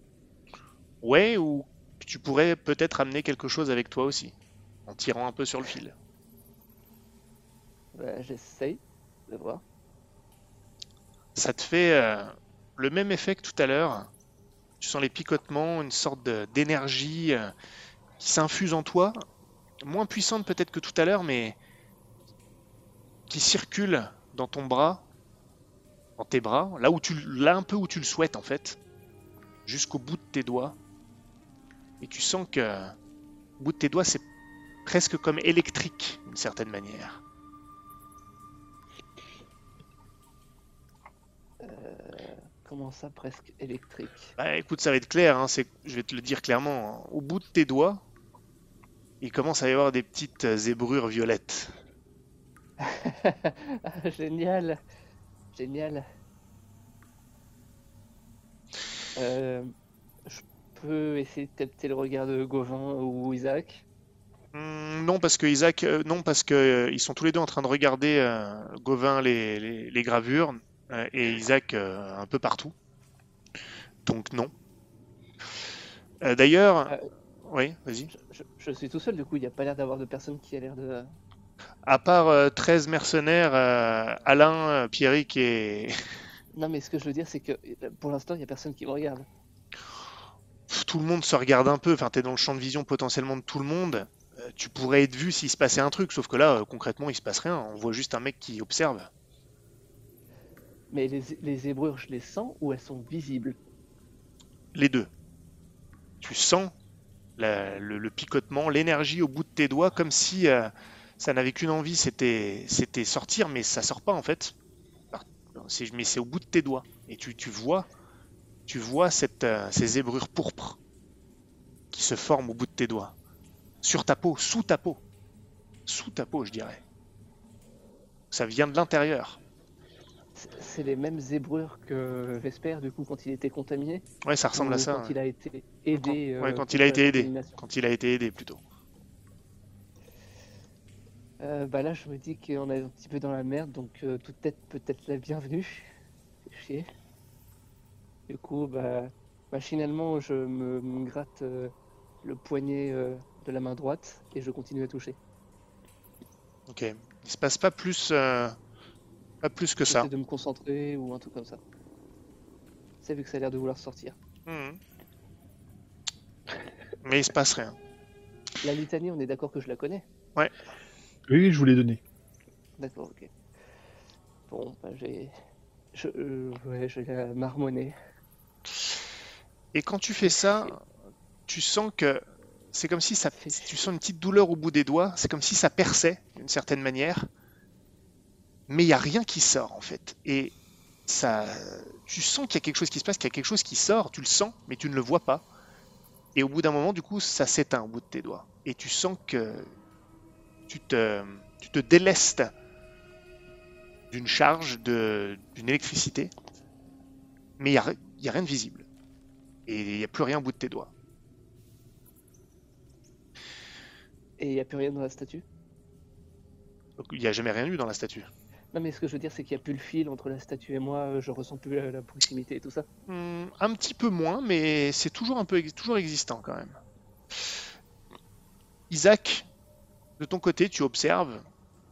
Ouais, ou que tu pourrais peut-être amener quelque chose avec toi aussi, en tirant un peu sur le fil. Bah, J'essaye Ça te fait euh, le même effet que tout à l'heure. Tu sens les picotements, une sorte d'énergie euh, qui s'infuse en toi, moins puissante peut-être que tout à l'heure, mais qui circule dans ton bras, dans tes bras, là où tu, là un peu où tu le souhaites en fait, jusqu'au bout de tes doigts. Et tu sens que au bout de tes doigts, c'est presque comme électrique d'une certaine manière. Comment ça, presque électrique? Bah écoute, ça va être clair, hein, je vais te le dire clairement. hein. Au bout de tes doigts, il commence à y avoir des petites euh, zébrures violettes. Génial Génial Euh, Je peux essayer de capter le regard de Gauvin ou Isaac? Hmm, non, parce que Isaac, euh, non, parce que euh, ils sont tous les deux en train de regarder euh, Gauvin les, les- les gravures euh, et Isaac euh, un peu partout. Donc non. Euh, d'ailleurs, Euh, oui, vas-y. je, je- je suis tout seul, du coup, il n'y a pas l'air d'avoir de personne qui a l'air de... À part euh, 13 mercenaires, euh, Alain, euh, Pierrick et Non, mais ce que je veux dire, c'est que euh, pour l'instant, il n'y a personne qui me regarde. Tout le monde se regarde un peu. Enfin, t'es dans le champ de vision potentiellement de tout le monde. Euh, tu pourrais être vu s'il se passait un truc, sauf que là, euh, concrètement, il se passe rien. On voit juste un mec qui observe. Mais les, zébrures, je les sens ou elles sont visibles? Les deux. Tu sens le, picotement, l'énergie au bout de tes doigts, comme si euh, ça n'avait qu'une envie, c'était, sortir, mais ça sort pas en fait. Mais c'est au bout de tes doigts. Et tu, vois, tu vois euh, ces zébrures pourpres qui se forment au bout de tes doigts. Sur ta peau, sous ta peau. Sous ta peau, je dirais. Ça vient de l'intérieur. C'est- les mêmes zébrures que Vesper, du coup, quand il était contaminé Ouais, ça ressemble à ça. Quand ouais. il a été aidé. Quand- ouais, euh, quand il a été aidé. Quand il a été aidé, plutôt. Euh, bah là, je me dis qu'on est un petit peu dans la merde, donc euh, toute tête peut être la bienvenue. Chier. Du coup, bah, machinalement, je me, me gratte euh, le poignet de la main droite et je continue à toucher. Ok. Il se passe pas plus, pas plus que ça. De me concentrer ou un truc comme ça. C'est vu que ça a l'air de vouloir sortir. Mhm. Mais il se passe rien. La litanie, on est d'accord que je la connais Oui, oui, je vous l'ai donné. D'accord, ok. Bon, bah j'ai. Je, euh, ouais, je l'ai marmonné. Et quand tu fais ça, tu sens que c'est comme si ça, tu sens une petite douleur au bout des doigts. C'est comme si ça perçait d'une certaine manière. Mais il y a rien qui sort en fait. Et ça, tu sens qu'il y a quelque chose qui se passe, qu'il y a quelque chose qui sort, tu le sens, mais tu ne le vois pas. Et au bout d'un moment, du coup, ça s'éteint au bout de tes doigts. Et tu sens que tu te, tu te délestes d'une charge, d'une électricité, mais il n'y a, il y a rien de visible. Et il n'y a plus rien au bout de tes doigts. Et il n'y a plus rien dans la statue? Il n'y a jamais rien eu dans la statue. Non, mais ce que je veux dire, c'est qu'il n'y a plus le fil entre la statue et moi, euh, je ressens plus la, la proximité et tout ça. Hmm, un petit peu moins, mais c'est toujours un peu ex- toujours existant quand même. Isaac, de ton côté, tu observes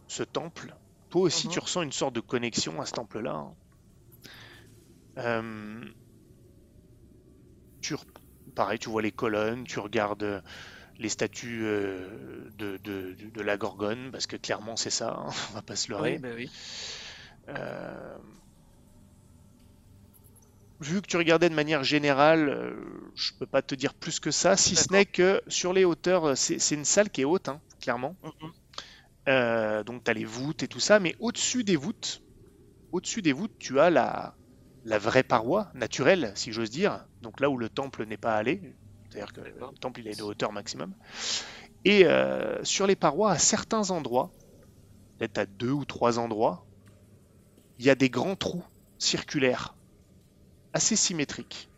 ce temple. Toi aussi, Mhm. tu ressens une sorte de connexion à ce temple-là. hein. Euh, tu, pareil, tu vois les colonnes, tu regardes euh, les statues euh, de, de- de- de la Gorgone, parce que clairement c'est ça, hein, on va pas se leurrer. Oui, bah oui. Euh, Vu que tu regardais de manière générale, euh, je peux pas te dire plus que ça, si ce n'est que sur les hauteurs, c'est une salle qui est haute, hein, clairement. Mhm. Euh, donc tu as les voûtes et tout ça, mais au-dessus des voûtes, au-dessus des voûtes, tu as la, la vraie paroi naturelle, si j'ose dire. Donc là où le temple n'est pas allé, c'est-à-dire que le temple il est de hauteur maximum. Et euh, sur les parois, à certains endroits, peut-être à deux ou trois endroits, il y a des grands trous circulaires, assez symétriques.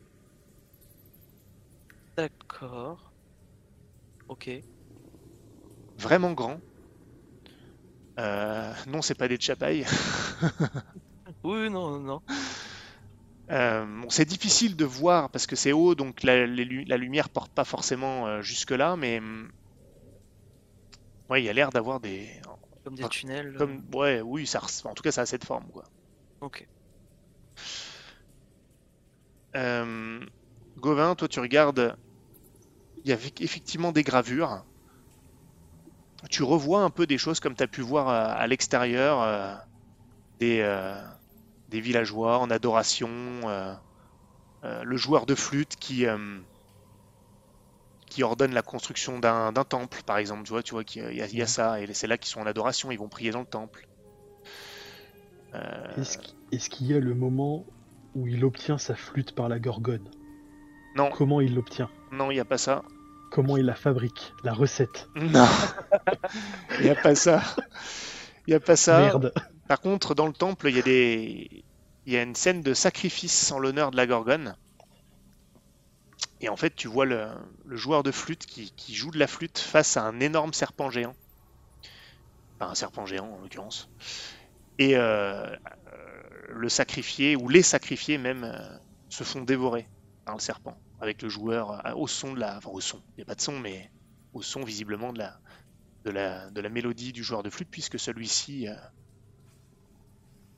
D'accord. Ok. vraiment grands. Euh, non, c'est pas des chapailles. Oui, non, non. Euh, bon, c'est difficile de voir parce que c'est haut, donc la, les la lumière porte pas forcément euh, jusque-là, mais hum, ouais, il y a l'air d'avoir des, Comme des tunnels. euh, comme, ouais, oui, ça, en tout cas, ça a cette forme, quoi. Ok. Euh, Gauvin, toi, tu regardes, il y a eff- effectivement des gravures. Tu revois un peu des choses comme tu as pu voir à, à l'extérieur, des, des villageois en adoration, euh, euh, le joueur de flûte qui, euh, qui ordonne la construction d'un d'un temple, par exemple. Tu vois, tu vois qu'il y, y a- il y a ça, et c'est là qu'ils sont en adoration, ils vont prier dans le temple. Euh, Est-ce qu'il est-ce qu'il y a le moment où il obtient sa flûte par la gorgone? Non, Comment il l'obtient? Non, il n'y a pas ça. Comment il la fabrique? La recette? Non, il n'y a pas ça. Il n'y a pas ça. Merde Par contre, dans le temple, il y a des, il y a une scène de sacrifice en l'honneur de la Gorgone. Et en fait, tu vois le, le joueur de flûte qui, qui joue de la flûte face à un énorme serpent géant. Enfin, un serpent géant en l'occurrence. Et euh, euh, le sacrifié, ou les sacrifiés même, euh, se font dévorer par le serpent. Avec le joueur euh, au son de la. Enfin, au son, il n'y a pas de son, mais au son visiblement de la, de la, de la mélodie du joueur de flûte, puisque celui-ci euh,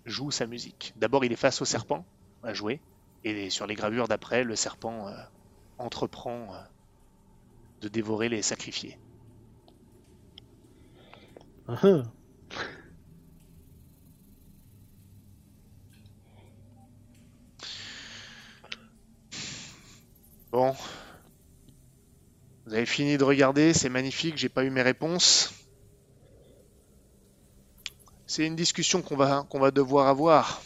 joue sa musique. D'abord, il est face au serpent à jouer, et sur les gravures d'après, le serpent euh, entreprend euh, de dévorer les sacrifiés. Bon. Vous avez fini de regarder, c'est magnifique, j'ai pas eu mes réponses. C'est une discussion qu'on va, qu'on va devoir avoir.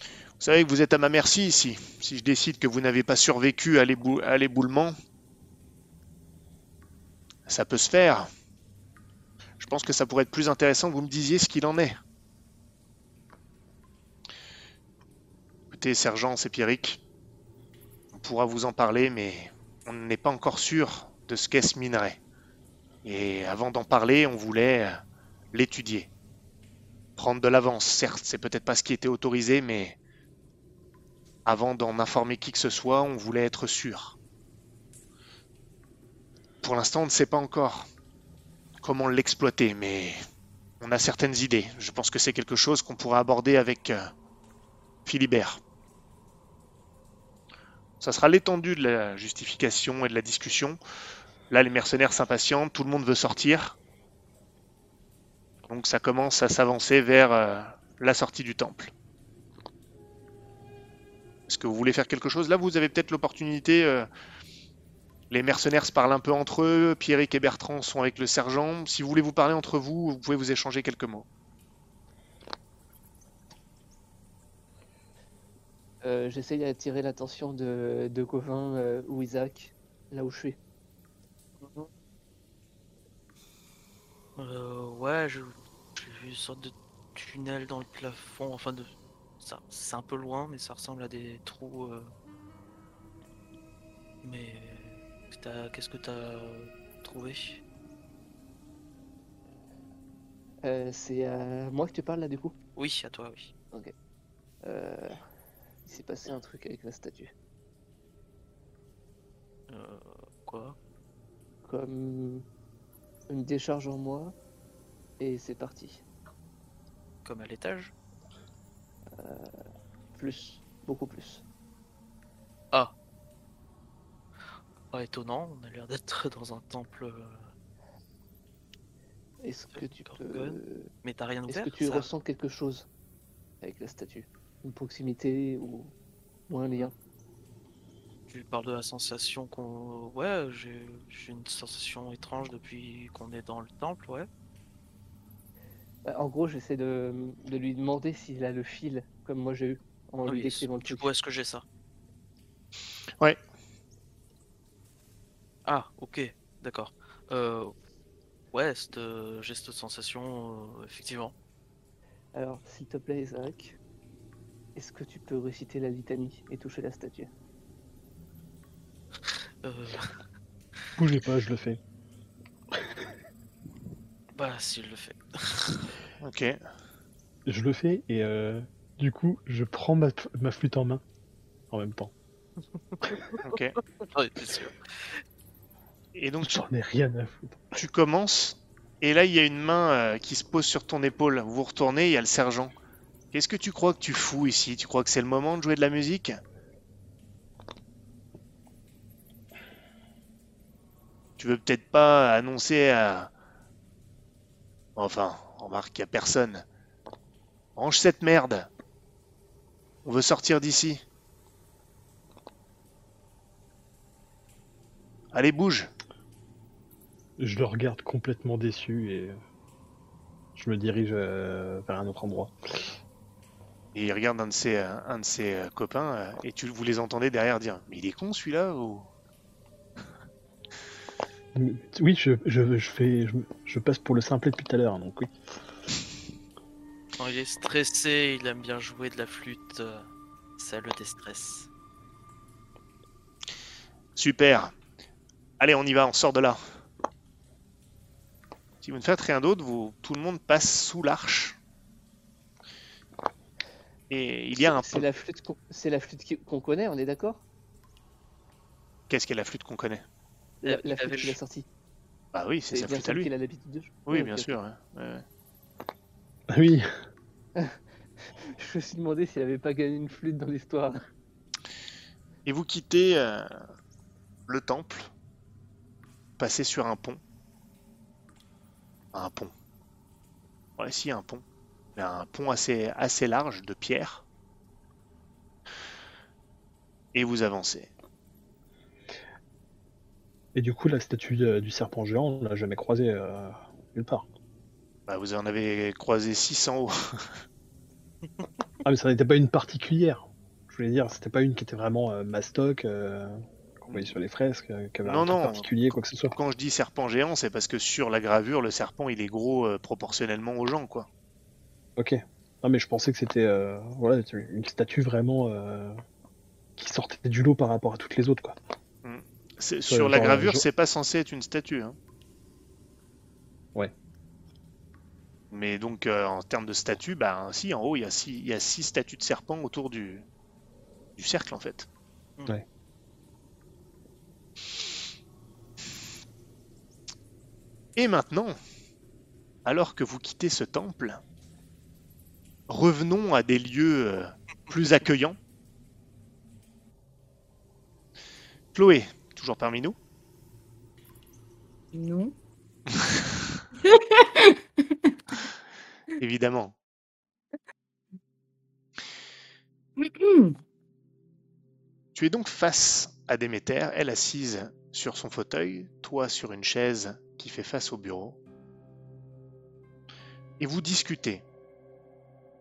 Vous savez que vous êtes à ma merci ici. Si je décide que vous n'avez pas survécu à l'ébou- à l'éboulement, ça peut se faire. Je pense que ça pourrait être plus intéressant que vous me disiez ce qu'il en est. Écoutez, sergent, c'est Pierrick. On pourra vous en parler, mais on n'est pas encore sûr de ce qu'est ce minerai. Et avant d'en parler, on voulait euh, l'étudier. Prendre de l'avance, certes, c'est peut-être pas ce qui était autorisé, mais avant d'en informer qui que ce soit, on voulait être sûr. Pour l'instant, on ne sait pas encore comment l'exploiter, mais on a certaines idées. Je pense que c'est quelque chose qu'on pourra aborder avec euh, Philibert. Ça sera l'étendue de la justification et de la discussion. Là, les mercenaires s'impatientent, tout le monde veut sortir. Donc ça commence à s'avancer vers euh, la sortie du temple. Est-ce que vous voulez faire quelque chose? Là, vous avez peut-être l'opportunité. euh, les mercenaires se parlent un peu entre eux. Pierrick et Bertrand sont avec le sergent. Si vous voulez vous parler entre vous, vous pouvez vous échanger quelques mots. Euh, J'essaye d'attirer l'attention de, de Gauvin euh, ou Isaac, là où je suis. Euh, ouais, je- j'ai vu une sorte de tunnel dans le plafond. Enfin, de... ça, c'est un peu loin, mais ça ressemble à des trous. euh. Mais qu'est-ce que t'as trouvé? Euh, C'est à moi que tu parles là du coup? Oui, à toi, oui. Euh, Il s'est passé un truc avec la statue. Euh, quoi? Comme une décharge en moi, et c'est parti. Comme à l'étage? Plus, beaucoup plus. Ah. Pas étonnant, on a l'air d'être dans un temple. euh, Est-ce que tu peux... Mais t'as rien Est-ce ouvert que tu ça? ressens quelque chose avec la statue? Une proximité ou, ou un lien Tu parles de la sensation qu'on. Ouais, j'ai une sensation étrange depuis qu'on est dans le temple, ouais. Bah, En gros, j'essaie de, de lui demander s'il a le fil, comme moi j'ai eu, en lui Oui, décrivant le coup, est-ce que j'ai ça? Ouais. Ah, ok, d'accord. Euh, ouais, euh, j'ai cette sensation, euh, effectivement. Alors, s'il te plaît, Isaac, est-ce que tu peux réciter la litanie et toucher la statue? Euh, Bougez pas, je le fais. bah, s'il le fait. Ok. Je le fais et euh, du coup, je prends ma, ma flûte en main en même temps. Ok. Ouais, bien sûr. Et donc tu, J'en ai rien à foutre. tu commences, et là il y a une main euh, qui se pose sur ton épaule. Vous vous retournez, il y a le sergent. Qu'est-ce que tu crois que tu fous ici? Tu crois que c'est le moment de jouer de la musique? Tu veux peut-être pas annoncer à... Enfin, remarque y a personne. Range cette merde. On veut sortir d'ici. Allez, bouge. Je le regarde complètement déçu et je me dirige euh, vers un autre endroit. Et il regarde un de ses, euh, un de ses euh, copains euh, et tu, vous les entendez derrière dire Mais il est con celui-là ou... Oui, je, je, je fais, je, je passe pour le simplet depuis tout à l'heure, donc oui. Quand il est stressé, il aime bien jouer de la flûte. ça le déstresse. Super. Allez, on y va, on sort de là. Si vous ne faites rien d'autre, vous, tout le monde passe sous l'arche. Et il y a un C'est la flûte qu'on c'est la flûte qui- qu'on connaît, on est d'accord? Qu'est-ce qu'est la flûte qu'on connaît? La, flûte qu'il a sortie. Bah oui, c'est C'est sa flûte à lui. qu'il a l'habitude de jouer. Oui, bien sûr. ouais. Ouais, ouais. Ah oui, Je me suis demandé s'il avait pas gagné une flûte dans l'histoire. Et vous quittez euh, le temple, passez sur un pont. Un pont. Ouais, si, un pont. Un pont assez, assez large de pierre. Et vous avancez. et du coup, la statue du serpent géant, on l'a jamais croisée euh, nulle part. Bah, vous en avez croisé 600 haut. Ah, mais ça n'était pas une particulière. Je voulais dire, c'était pas une qui était vraiment euh, mastoc, euh, qu'on voyait sur les fresques, euh, qui avait Non, un non. particulier, quoi que ce soit. Quand je dis serpent géant, c'est parce que sur la gravure, le serpent, il est gros euh, proportionnellement aux gens, quoi. Ok. Non, mais je pensais que c'était euh, voilà, une statue vraiment euh, qui sortait du lot par rapport à toutes les autres, quoi. C'est- Sur la gravure, c'est pas censé être une statue. hein. Ouais. Mais donc, euh, en termes de statue, bah, si, en haut, il y, a six, il y a six statues de serpents autour du, du cercle, en fait. Ouais. Et maintenant, alors que vous quittez ce temple, revenons à des lieux euh, plus accueillants. Chloé, toujours parmi nous? Non. Évidemment. Tu es donc face à Déméter, elle assise sur son fauteuil, toi sur une chaise qui fait face au bureau. Et vous discutez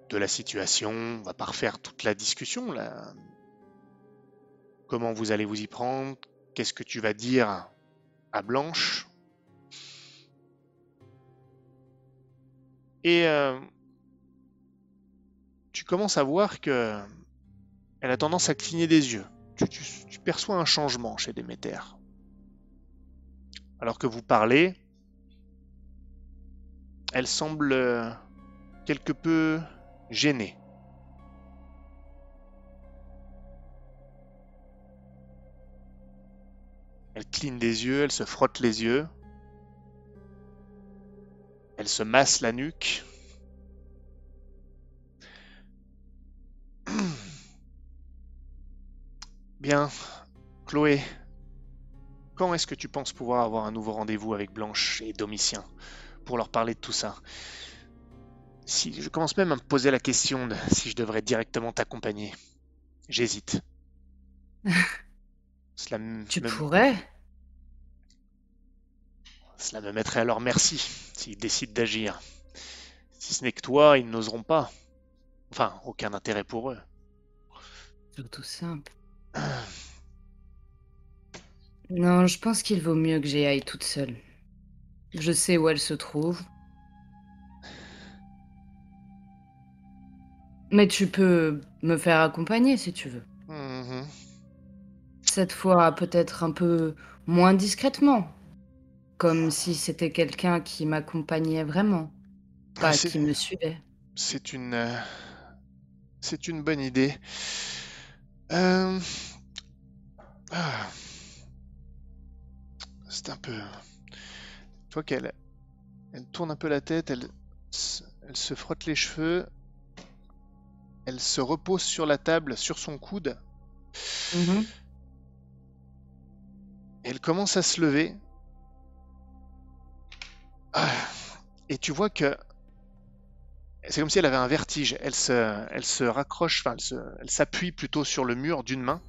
de la situation, on va pas refaire toute la discussion là, comment vous allez vous y prendre, qu'est-ce que tu vas dire à Blanche? Et euh, tu commences à voir que elle a tendance à cligner des yeux. Tu, tu- perçois un changement chez Déméter. Alors que vous parlez, elle semble euh, quelque peu gênée. Elle cligne des yeux, elle se frotte les yeux. Elle se masse la nuque. Bien, Chloé, quand est-ce que tu penses pouvoir avoir un nouveau rendez-vous avec Blanche et Domitien pour leur parler de tout ça? Si je commence même à me poser la question de si je devrais directement t'accompagner. J'hésite. Cela me- Tu me- pourrais Cela me mettrait à leur merci s'ils décident d'agir. Si ce n'est que toi, ils n'oseront pas. Enfin, aucun intérêt pour eux. Surtout simple. Non, je pense qu'il vaut mieux que j'y aille toute seule. Je sais où elle se trouve. Mais tu peux me faire accompagner si tu veux. Mhm. Cette fois, peut-être un peu moins discrètement. Comme si c'était quelqu'un qui m'accompagnait vraiment, pas C'est- qui me suivait. C'est une. euh, C'est une bonne idée. Euh, ah. C'est un peu. Tu vois qu'elle. Elle tourne un peu la tête, elle, elle se frotte les cheveux, elle se repose sur la table, sur son coude, Mhm. elle commence à se lever. Ah. Et tu vois que c'est comme si elle avait un vertige. Elle se, elle se raccroche, enfin, elle se- elle s'appuie plutôt sur le mur d'une main.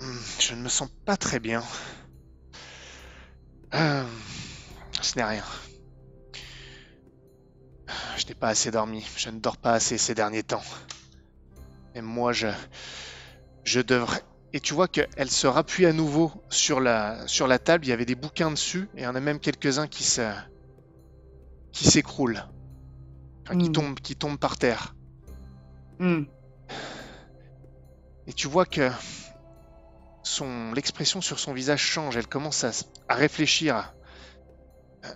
Hmm, Je ne me sens pas très bien. Euh, ce n'est rien. Je n'ai pas assez dormi. Je ne dors pas assez ces derniers temps. Et moi, je, je devrais. Et tu vois qu'elle se rappuie à nouveau sur la, sur la table. Il y avait des bouquins dessus, et il y en a même quelques-uns qui se, qui s'écroulent, Enfin, qui Hmm. tombent, qui tombent par terre. Hmm. Et tu vois que son l'expression sur son visage change. Elle commence à, à réfléchir. Euh,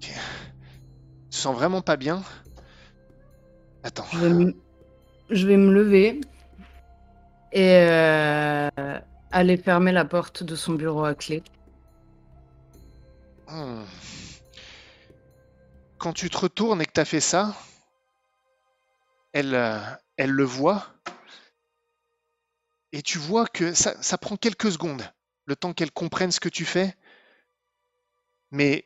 Tu te sens vraiment pas bien? Attends. Je vais, me... je vais me lever et euh, aller fermer la porte de son bureau à clé. Hmm. Quand tu te retournes et que tu as fait ça, elle, euh, elle le voit. Et tu vois que ça, ça prend quelques secondes, le temps qu'elle comprenne ce que tu fais. Mais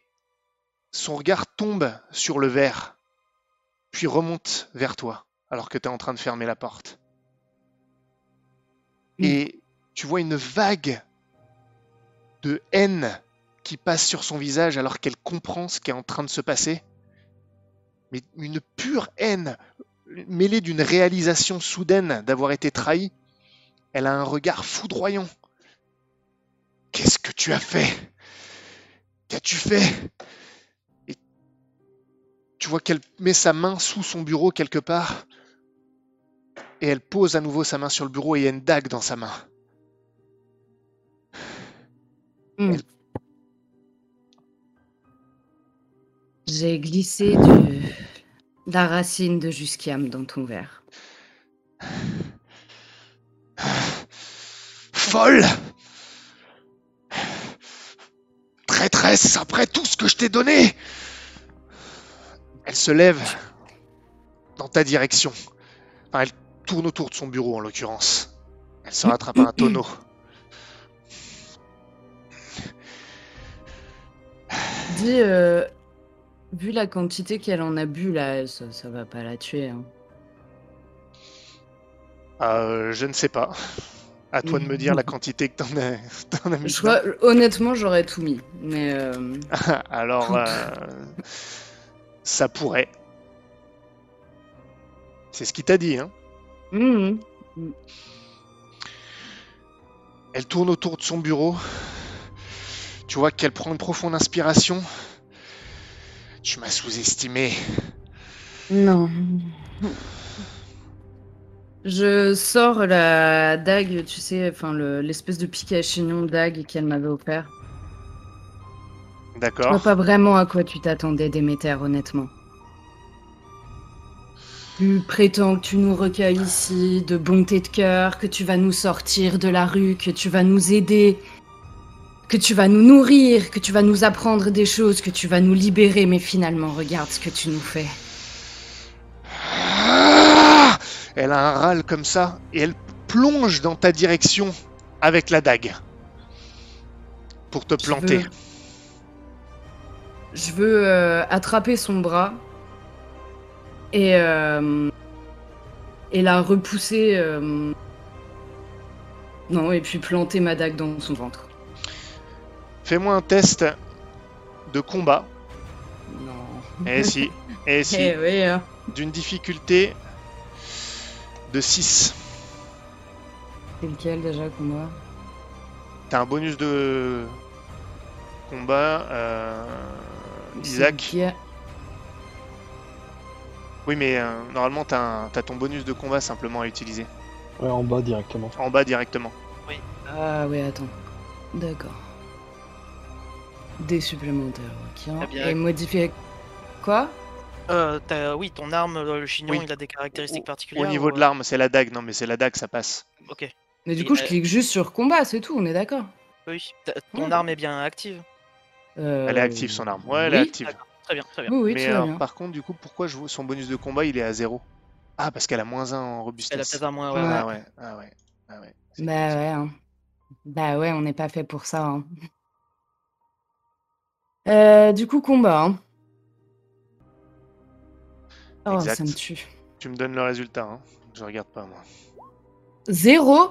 son regard tombe sur le verre, puis remonte vers toi, alors que tu es en train de fermer la porte. Mm. Et tu vois une vague de haine qui passe sur son visage alors qu'elle comprend ce qui est en train de se passer. Mais une pure haine, mêlée d'une réalisation soudaine d'avoir été trahie. Elle a un regard foudroyant. Qu'est-ce que tu as fait? Qu'as-tu fait? Tu vois qu'elle met sa main sous son bureau quelque part. Et elle pose à nouveau sa main sur le bureau et il y a une dague dans sa main. Hmm. J'ai glissé du... la racine de Jusquiam dans ton verre. Folle Traîtresse, après tout ce que je t'ai donné Elle se lève dans ta direction. Enfin, elle tourne autour de son bureau en l'occurrence. Elle se rattrape à un tonneau. Dis, euh, vu la quantité qu'elle en a bu là, ça, ça va pas la tuer. hein. Euh, je ne sais pas. À toi de me dire la quantité que t'en as, t'en as mis. Je crois- honnêtement, j'aurais tout mis. Mais euh. Alors, euh, ça pourrait. C'est ce qu'il t'a dit, hein hmm, Elle tourne autour de son bureau. Tu vois qu'elle prend une profonde inspiration. Tu m'as sous-estimé. Non. Je sors la dague, tu sais, enfin le- l'espèce de piquet à chignon dague qu'elle m'avait offert. Je vois D'accord. pas vraiment à quoi tu t'attendais, Déméter, honnêtement. Tu prétends que tu nous recueilles ici de bonté de cœur, que tu vas nous sortir de la rue, que tu vas nous aider, que tu vas nous nourrir, que tu vas nous apprendre des choses, que tu vas nous libérer, mais finalement, regarde ce que tu nous fais. Ah elle a un râle comme ça et elle plonge dans ta direction avec la dague pour te planter. veux- Je veux euh, attraper son bras et, euh, et la repousser. euh, Non, et puis planter ma dague dans son ventre. Fais-moi un test de combat. Non. Eh si, eh si, Eh oui, hein. d'une difficulté de 6. c'est lequel déjà qu'on voit? T'as un bonus de combat, euh, Isaac. C'est lequel Oui, mais euh, normalement t'as un- t'as ton bonus de combat simplement à utiliser Ouais, en bas directement. en bas directement. Ah ouais, attends. D'accord. Des supplémentaires, ok. Bien. Et modifier. Quoi? Euh, t'as- oui, ton arme, le le chignon, Oui. il a des caractéristiques Au particulières. niveau ou, de euh, l'arme, c'est la dague. Non, mais c'est la dague, ça passe. Ok, Mais du Et coup, je clique juste sur combat, c'est tout, on est d'accord? oui. Ton arme est bien active. Euh, Elle est active son arme. Ouais, elle est oui. active. Très bien, très bien. Oui, oui, mais alors, bien. par contre, du coup, pourquoi je vois son bonus de combat il est à 0 Ah, parce qu'elle a moins 1 en Elle a robustesse. peut-être un moins. ouais, Ouais. Ah ouais, ah ouais, ah ouais. Bah ça. ouais. hein. Bah ouais, on n'est pas fait pour ça. hein. Euh, du coup, combat. hein. Oh, Exact. ça me tue. Tu me donnes le résultat, hein. Je regarde pas moi. Zéro?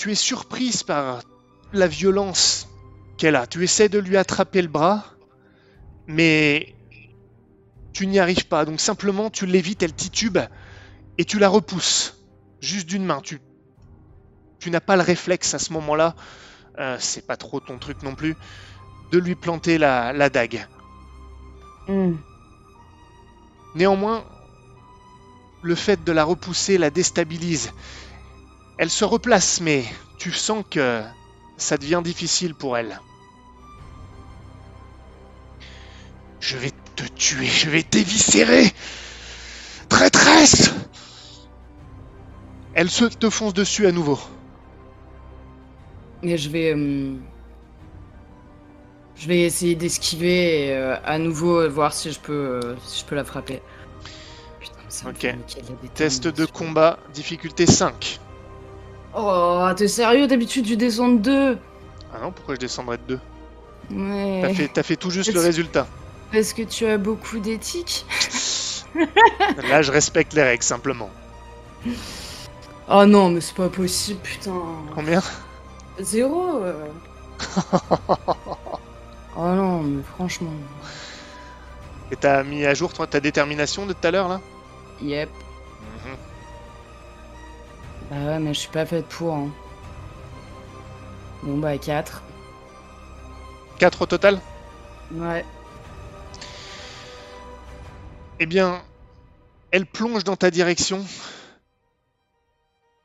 tu es surprise par la violence qu'elle a. Tu essaies de lui attraper le bras, mais tu n'y arrives pas. Donc simplement, tu l'évites, elle titube, et tu la repousses. Juste d'une main. Tu, tu n'as pas le réflexe à ce moment-là, euh, c'est pas trop ton truc non plus, de lui planter la, la dague. Hmm. Néanmoins, le fait de la repousser la déstabilise. Elle se replace, mais tu sens que ça devient difficile pour elle. Je vais te tuer, je vais t'éviscérer Traîtresse Elle se te fonce dessus à nouveau. Et je vais. euh, Je vais essayer d'esquiver et euh, à nouveau voir si je peux, euh, si je peux la frapper. Putain, mais ça me Ok. Test de combat, difficulté 5. Oh, t'es sérieux D'habitude, tu descends de 2 Ah non, pourquoi je descendrais de 2 Ouais. T'as fait, tout juste le résultat. Parce que tu as beaucoup d'éthique Là, je respecte les règles, simplement. Oh non, mais c'est pas possible, putain. Combien? Zéro euh. Oh non, mais franchement. Et t'as mis à jour toi, ta détermination de tout à l'heure, là? Yep. Bah ouais, mais je suis pas faite pour. Hein. Bon bah 4. 4 au total? Ouais. Eh bien, elle plonge dans ta direction.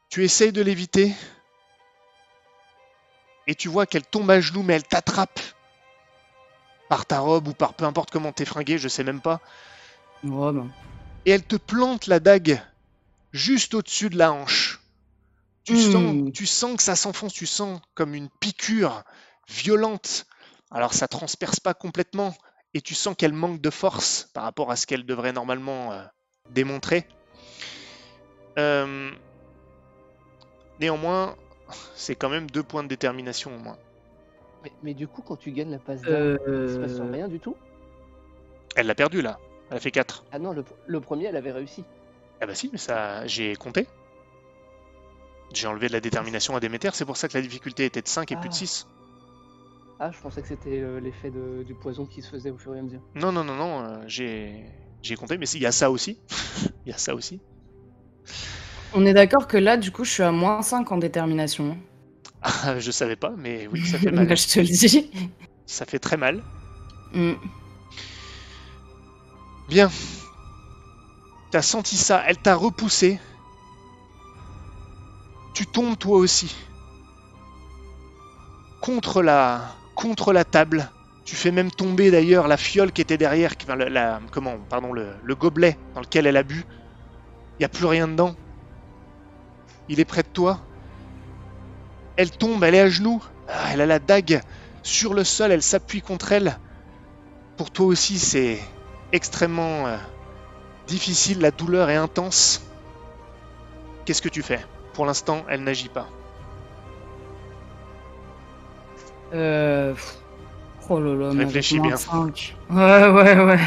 Tu essayes de l'éviter. Et tu vois qu'elle tombe à genoux, mais elle t'attrape. Par ta robe ou par peu importe comment t'es fringué, je sais même pas. Bah. Et elle te plante la dague juste au-dessus de la hanche. Tu, Hmm. sens, tu sens que ça s'enfonce, tu sens comme une piqûre violente. Alors ça transperce pas complètement et tu sens qu'elle manque de force par rapport à ce qu'elle devrait normalement euh, démontrer. Euh, Néanmoins, c'est quand même deux points de détermination au moins. Mais, mais du coup, quand tu gagnes la passe d'armes, il se passe Euh, rien du tout? Elle l'a perdu là. Elle a fait 4. Ah non, le, le premier, elle avait réussi. Ah bah si, mais ça, j'ai compté. J'ai enlevé de la détermination à Déméter, c'est pour ça que la difficulté était de 5 et plus de Ah. 6. Ah, je pensais que c'était euh, l'effet du poison qui se faisait au fur et à mesure. Non, non, non, non, euh, j'ai j'ai compté, mais si, il y a ça aussi. Il y a ça aussi. On est d'accord que là, du coup, je suis à moins 5 en détermination. Ah, je savais pas, mais oui, ça fait mal. Bah, je te le dis. Ça fait très mal. Mm. Bien. T'as senti ça, elle t'a repoussé. Tu tombes toi aussi. Contre la, contre la table. Tu fais même tomber d'ailleurs la fiole qui était derrière, enfin, le- la, comment, pardon, le, le gobelet dans lequel elle a bu. Il n'y a plus rien dedans. Il est près de toi. Elle tombe, elle est à genoux. Ah, elle a la dague sur le sol, elle s'appuie contre elle. Pour toi aussi, c'est extrêmement euh, difficile, la douleur est intense. Qu'est-ce que tu fais? Pour l'instant, elle n'agit pas. Euh... Oh là là, Réfléchis bien. 5. Ouais, ouais, ouais.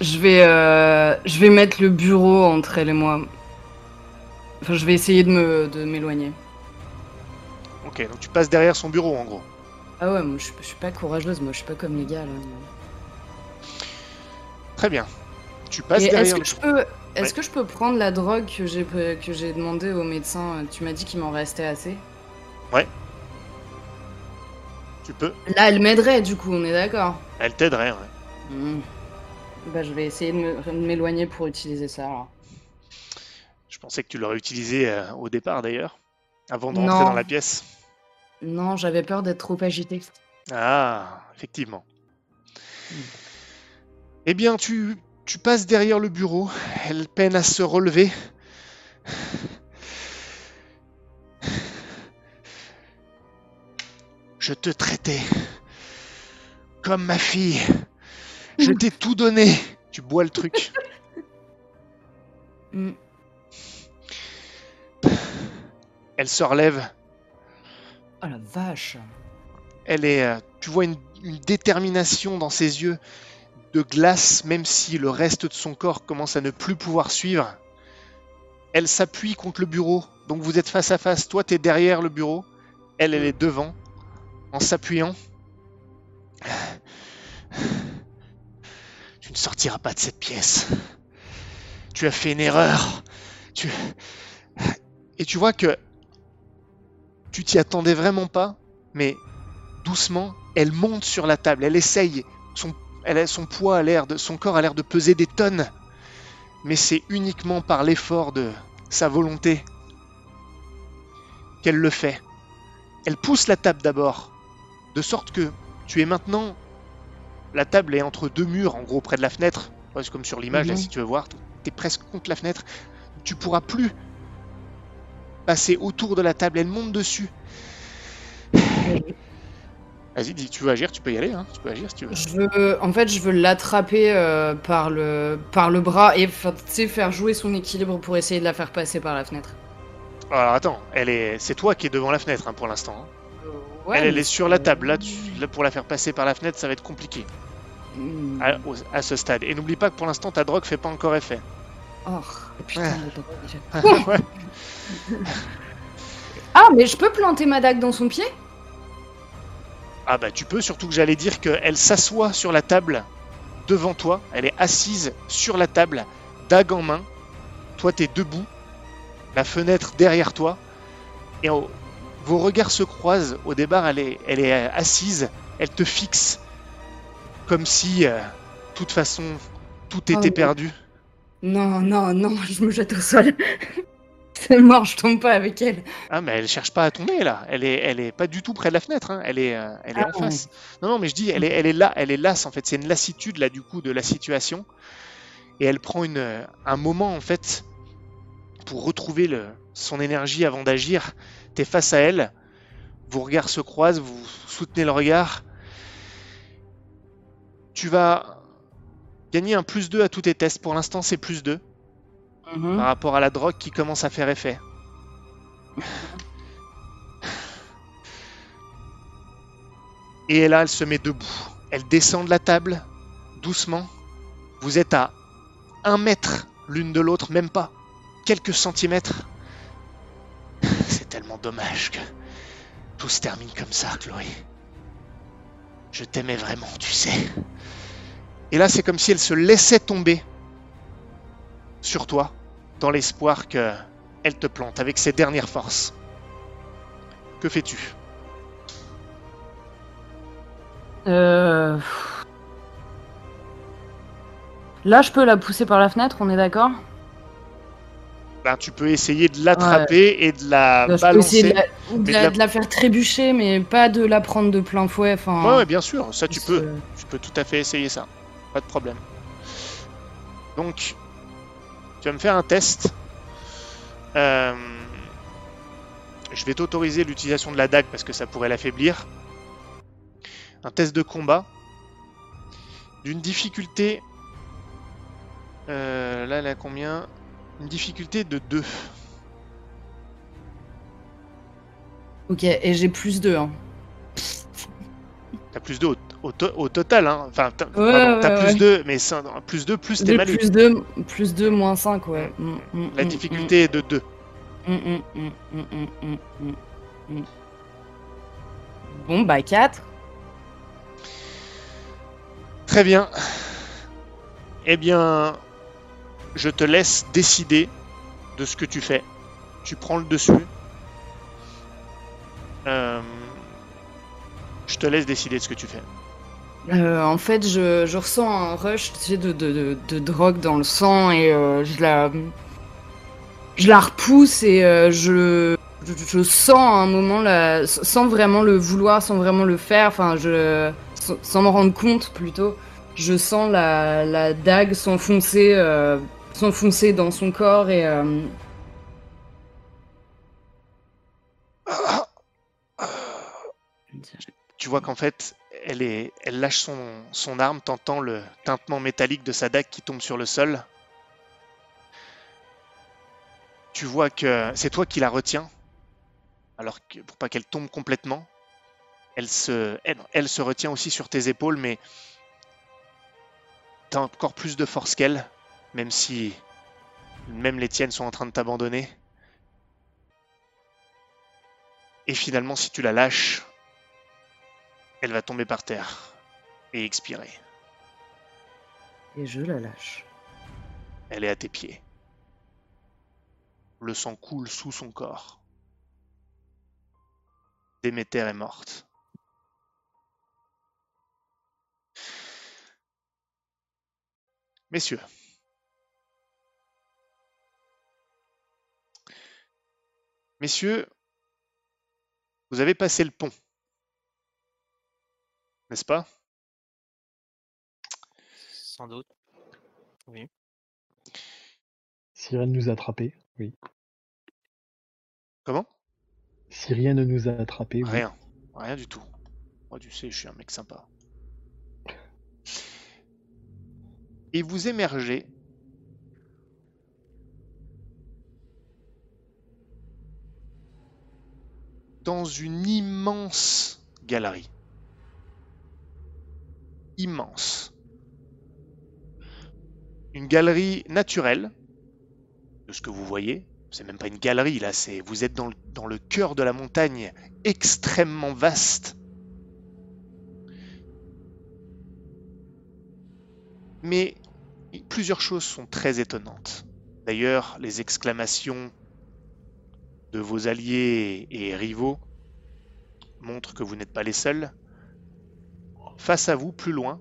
Je vais, euh, je vais mettre le bureau entre elle et moi. Enfin, je vais essayer de me, de m'éloigner. Ok, donc tu passes derrière son bureau en gros. Ah ouais, moi je, je suis pas courageuse, moi je suis pas comme les gars là. Très bien. Tu passes Et est-ce derrière que le je peux, est-ce Ouais. que je peux prendre la drogue que j'ai que j'ai demandé au médecin? Tu m'as dit qu'il m'en restait assez. Tu peux. Là, elle m'aiderait du coup, on est d'accord. Elle t'aiderait, ouais. Hmm. Bah, je vais essayer de m'éloigner pour utiliser ça alors. Je pensais que tu l'aurais utilisé euh, au départ d'ailleurs. Avant de rentrer Non. dans la pièce. Non, j'avais peur d'être trop agitée. Ah, effectivement. Eh bien, tu, tu passes derrière le bureau. Elle peine à se relever. Je te traitais comme ma fille. Je t'ai tout donné. Tu bois le truc. Hmm. Elle se relève. Oh la vache. Elle est, euh, tu vois une, une détermination dans ses yeux de glace, même si le reste de son corps commence à ne plus pouvoir suivre. Elle s'appuie contre le bureau, donc vous êtes face à face. Toi, tu es derrière le bureau, elle, elle est devant, en s'appuyant. Tu ne sortiras pas de cette pièce. Tu as fait une erreur. Tu... Et tu vois que tu t'y attendais vraiment pas, mais doucement, elle monte sur la table, elle essaye, son, elle a, son poids a l'air de, son corps a l'air de peser des tonnes, mais c'est uniquement par l'effort de sa volonté qu'elle le fait. Elle pousse la table d'abord, de sorte que tu es maintenant, la table est entre deux murs, en gros près de la fenêtre, c'est comme sur l'image là Mhm. si tu veux voir, tu es presque contre la fenêtre, tu pourras plus passer autour de la table, elle monte dessus. Vas-y, dis, tu veux agir, tu peux y aller, hein, tu peux agir si tu veux. Je veux, en fait, je veux l'attraper euh, par le par le bras et faire jouer son équilibre pour essayer de la faire passer par la fenêtre. Alors attends, elle est, c'est toi qui es devant la fenêtre hein, pour l'instant. hein. Ouais, elle, est sur la table. Là, tu- là, pour la faire passer par la fenêtre, ça va être compliqué Hmm. à, au- à ce stade. Et n'oublie pas que pour l'instant, ta drogue fait pas encore effet. Oh, putain, Ouais. la drogue. Ah, mais je peux planter ma dague dans son pied? Ah bah tu peux, surtout que j'allais dire qu'elle s'assoit sur la table devant toi. Elle est assise sur la table, dague en main. Toi, t'es debout, la fenêtre derrière toi. Et vos regards se croisent. Au départ, elle est, elle est assise, elle te fixe. Comme si, euh, de toute façon, tout Oh était perdu. Non, non, non, je me jette au sol. C'est mort, je tombe pas avec elle. Ah mais elle cherche pas à tomber là, elle est, elle est pas du tout près de la fenêtre, hein. elle est, euh, elle est Ah en face. Non non mais je dis, elle est, elle est là, elle est lasse en fait, c'est une lassitude là du coup de la situation, et elle prend une, euh, un moment en fait pour retrouver le, son énergie avant d'agir. T'es face à elle, vos regards se croisent, vous soutenez le regard. Tu vas gagner un plus 2 à tous tes tests. Pour l'instant c'est plus 2 Par rapport à la drogue qui commence à faire effet. Et là, elle se met debout. Elle descend de la table, doucement. Vous êtes à un mètre l'une de l'autre, même pas. Quelques centimètres. C'est tellement dommage que tout se termine comme ça, Chloé. Je t'aimais vraiment, tu sais. Et là, c'est comme si elle se laissait tomber sur toi, dans l'espoir que elle te plante avec ses dernières forces. Que fais-tu? Euh... Là, je peux la pousser par la fenêtre, on est d'accord? Ben, Tu peux essayer de l'attraper et de la balancer. de la, ou de la- de la- de la faire trébucher, mais pas de la prendre de plein fouet. Enfin, Ouais, ouais, bien sûr, ça tu peux. Tu peux tout à fait essayer ça. Pas de problème. Donc, tu vas me faire un test. Euh, Je vais t'autoriser l'utilisation de la dague parce que ça pourrait l'affaiblir. Un test de combat. D'une difficulté. Euh, là, a combien? Une difficulté de 2. Ok, et j'ai plus 2. Hein. T'as plus 2 au, au au total, hein. Enfin, t'as Ouais, ouais, plus ouais. 2, mais ça- plus 2 plus tes malus. plus 2, plus 2, moins 5, ouais. Mm, mm, La mm, difficulté est de 2. mm, mm, mm, mm, mm, mm, mm, mm. Bon, bah 4. Très bien. Eh bien, je te laisse décider de ce que tu fais. Tu prends le dessus. Je te laisse décider de ce que tu fais. Euh, en fait, je, je ressens un rush tu sais, de, de, de, de drogue dans le sang et euh, je la. Je la repousse et euh, je, je. je sens à un moment, la, sans vraiment le vouloir, sans vraiment le faire, enfin, je. Sans, m'en rendre compte plutôt, je sens la, la dague s'enfoncer euh, s'enfoncer dans son corps et. Tu vois qu'en fait, elle, lâche son, arme, t'entends le tintement métallique de sa dague qui tombe sur le sol. Tu vois que c'est toi qui la retiens, alors que pour pas qu'elle tombe complètement, elle se, elle se retient aussi sur tes épaules, mais t'as encore plus de force qu'elle, même si même les tiennes sont en train de t'abandonner. Et finalement, si tu la lâches, elle va tomber par terre et expirer. Et je la lâche. Elle est à tes pieds. Le sang coule sous son corps. Déméter est morte. Messieurs, messieurs, vous avez passé le pont, n'est-ce pas? Sans doute. Si rien ne nous a attrapés, oui. Comment? Si rien ne nous a attrapés, oui. Rien, rien du tout. Moi, tu sais, je suis un mec sympa. Et vous émergez dans une immense galerie. Immense. Une galerie naturelle, de ce que vous voyez. C'est même pas une galerie là, c'est vous êtes dans le, dans le cœur de la montagne, extrêmement vaste. Mais plusieurs choses sont très étonnantes. D'ailleurs, les exclamations de vos alliés et rivaux montrent que vous n'êtes pas les seuls. Face à vous, plus loin,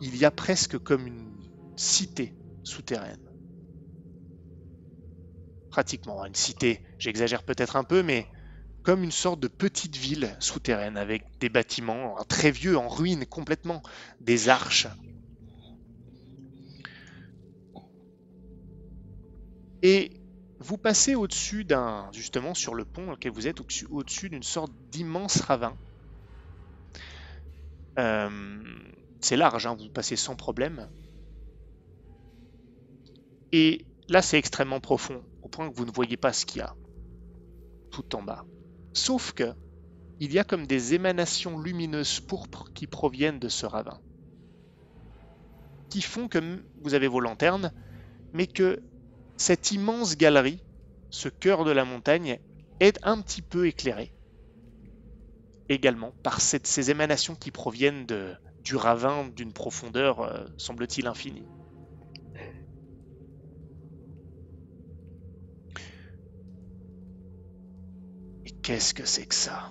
il y a presque comme une cité souterraine. Pratiquement une cité, j'exagère peut-être un peu, mais comme une sorte de petite ville souterraine avec des bâtiments très vieux, en ruine complètement, des arches. Et vous passez au-dessus d'un, justement sur le pont auquel vous êtes, au-dessus, au-dessus d'une sorte d'immense ravin. Euh, c'est large, hein, vous passez sans problème. Et là, c'est extrêmement profond, au point que vous ne voyez pas ce qu'il y a. tout en bas. Sauf que il y a comme des émanations lumineuses pourpres qui proviennent de ce ravin, qui font que vous avez vos lanternes, mais que cette immense galerie, ce cœur de la montagne, est un petit peu éclairé également par ces émanations qui proviennent du ravin d'une profondeur, euh, semble-t-il, infinie. Et qu'est-ce que c'est que ça?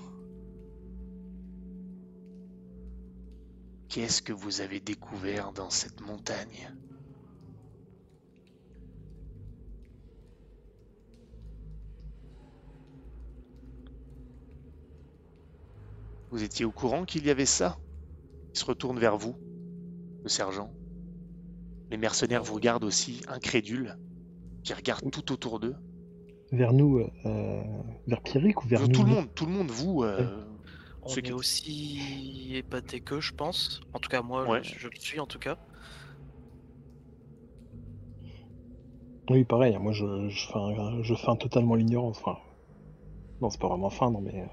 Qu'est-ce que vous avez découvert dans cette montagne? Vous étiez au courant qu'il y avait ça Il se retourne vers vous, le sergent? Les mercenaires vous regardent aussi, incrédules, qui regardent tout autour d'eux. Vers nous, euh, vers Pierrick ou vers nous tout le monde, tout le monde, vous, euh, On Ceux est qui- aussi épaté que je pense. En tout cas, moi, Ouais. je, je le suis en tout cas. Oui, pareil, moi je, je, feins, je feins totalement l'ignorance. Enfin, non, c'est pas vraiment feindre, mais.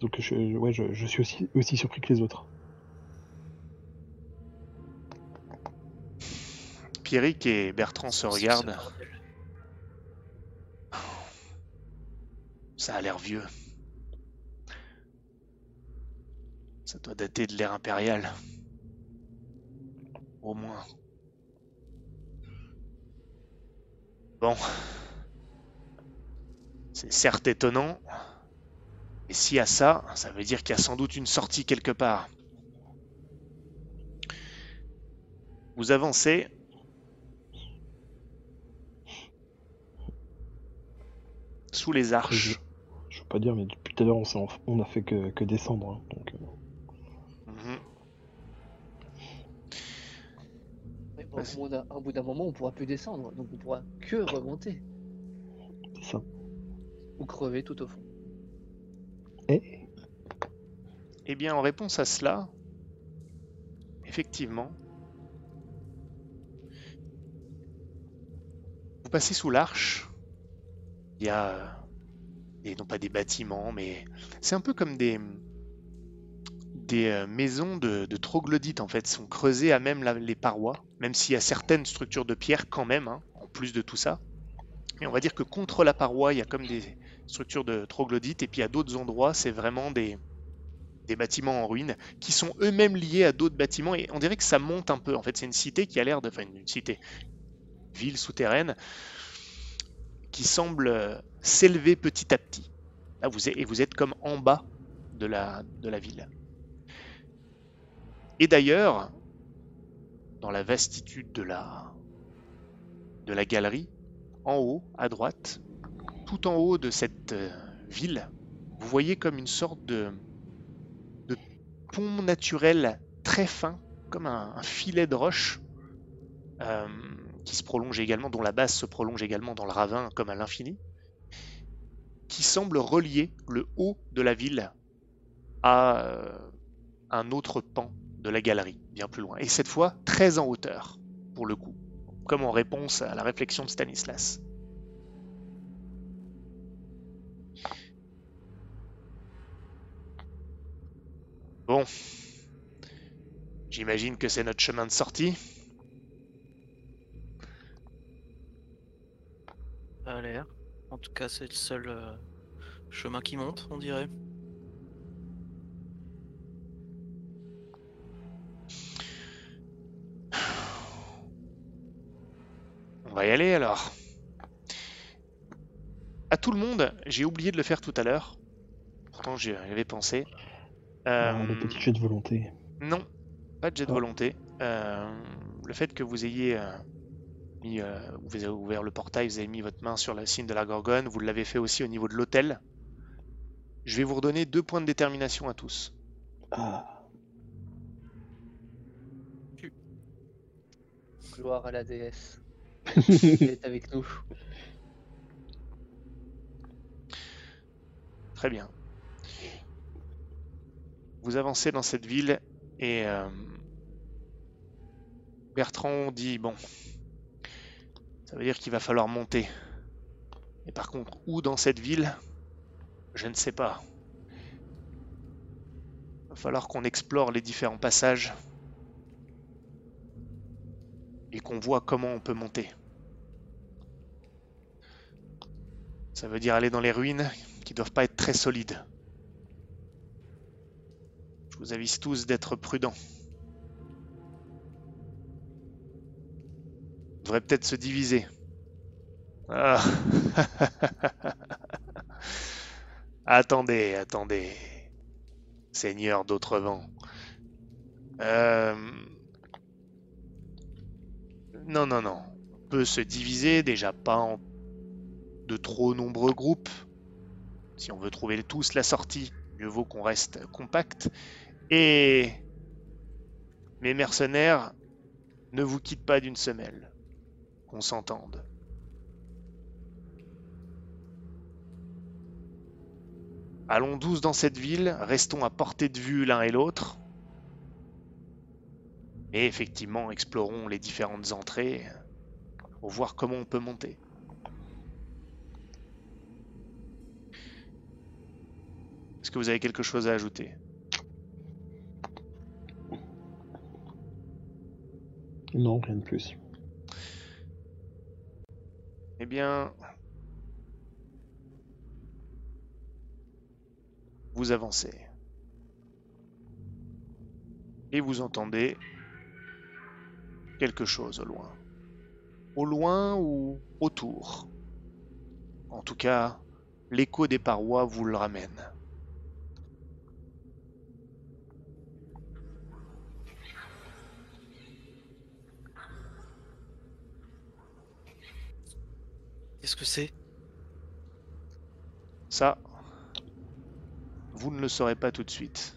Donc, je, ouais, je, je suis aussi, aussi surpris que les autres. Pierrick et Bertrand se regardent. bordel. Ça a l'air vieux. Ça doit dater de l'ère impériale. Au moins. Bon. C'est certes étonnant. Mais s'il y a ça, ça veut dire qu'il y a sans doute une sortie quelque part. Vous avancez. Sous les arches. Je veux pas dire, mais depuis tout à l'heure, on, s'est en- on a fait que, que descendre. hein, donc, euh, Mhm. Bon, bout au bout d'un moment, on pourra plus descendre, donc on pourra que remonter c'est ça. ou crever tout au fond. Et Eh bien, en réponse à cela, effectivement, vous passez sous l'arche. Il y a, non pas des bâtiments, mais c'est un peu comme des, euh, maisons de, troglodytes en fait, sont creusées à même les parois, même s'il y a certaines structures de pierre quand même, hein, en plus de tout ça. Mais on va dire que contre la paroi, il y a comme des structures de troglodytes, et puis à d'autres endroits, c'est vraiment des, bâtiments en ruine qui sont eux-mêmes liés à d'autres bâtiments et on dirait que ça monte un peu. En fait, c'est une cité qui a l'air de. Enfin, une cité, ville souterraine qui semble euh, s'élever petit à petit. Vous et vous êtes comme en bas de la, de la ville. Et d'ailleurs, dans la vastitude de la, de la galerie, en haut, à droite, tout en haut de cette euh, ville, vous voyez comme une sorte de, pont naturel très fin, comme un, un filet de roche, euh, qui se prolonge également, dont la base se prolonge également dans le ravin comme à l'infini, qui semble relier le haut de la ville à euh, un autre pan de la galerie, bien plus loin. Et cette fois, très en hauteur, pour le coup, comme en réponse à la réflexion de Stanislas. Bon. J'imagine que c'est notre chemin de sortie. Ça a l'air. En tout cas, c'est le seul euh, chemin qui monte, on dirait. On va y aller alors. À tout le monde, j'ai oublié de le faire tout à l'heure. Pourtant, j'y avais pensé. Le petit jet de volonté. Non, pas de jet de Ah. volonté. Euh, le fait que vous ayez euh, mis, euh, vous avez ouvert le portail, vous avez mis votre main sur le signe de la gorgone, vous l'avez fait aussi au niveau de l'hôtel. Je vais vous redonner deux points de détermination à tous. Ah, Gloire à la déesse. Elle est avec nous. Très bien. Vous avancez dans cette ville et euh, Bertrand dit bon, ça veut dire qu'il va falloir monter. Et par contre, où dans cette ville Je ne sais pas. Va falloir qu'on explore les différents passages et qu'on voit comment on peut monter. Ça veut dire aller dans les ruines qui doivent pas être très solides. Vous avise tous d'être prudents. On devrait peut-être se diviser. Ah. attendez, attendez. Seigneur d'autres vents. Euh, Non, non, non. On peut se diviser, déjà pas en de trop nombreux groupes. Si on veut trouver tous la sortie, mieux vaut qu'on reste compact. Et mes mercenaires, ne vous quittent pas d'une semelle. Qu'on s'entende. Allons douce dans cette ville, restons à portée de vue l'un et l'autre. Et effectivement, explorons les différentes entrées pour voir comment on peut monter. Est-ce que vous avez quelque chose à ajouter? Non, rien de plus. Eh bien, vous avancez. Et vous entendez quelque chose au loin. Au loin ou autour. En tout cas, l'écho des parois vous le ramène. Qu'est-ce que c'est? Ça, vous ne le saurez pas tout de suite.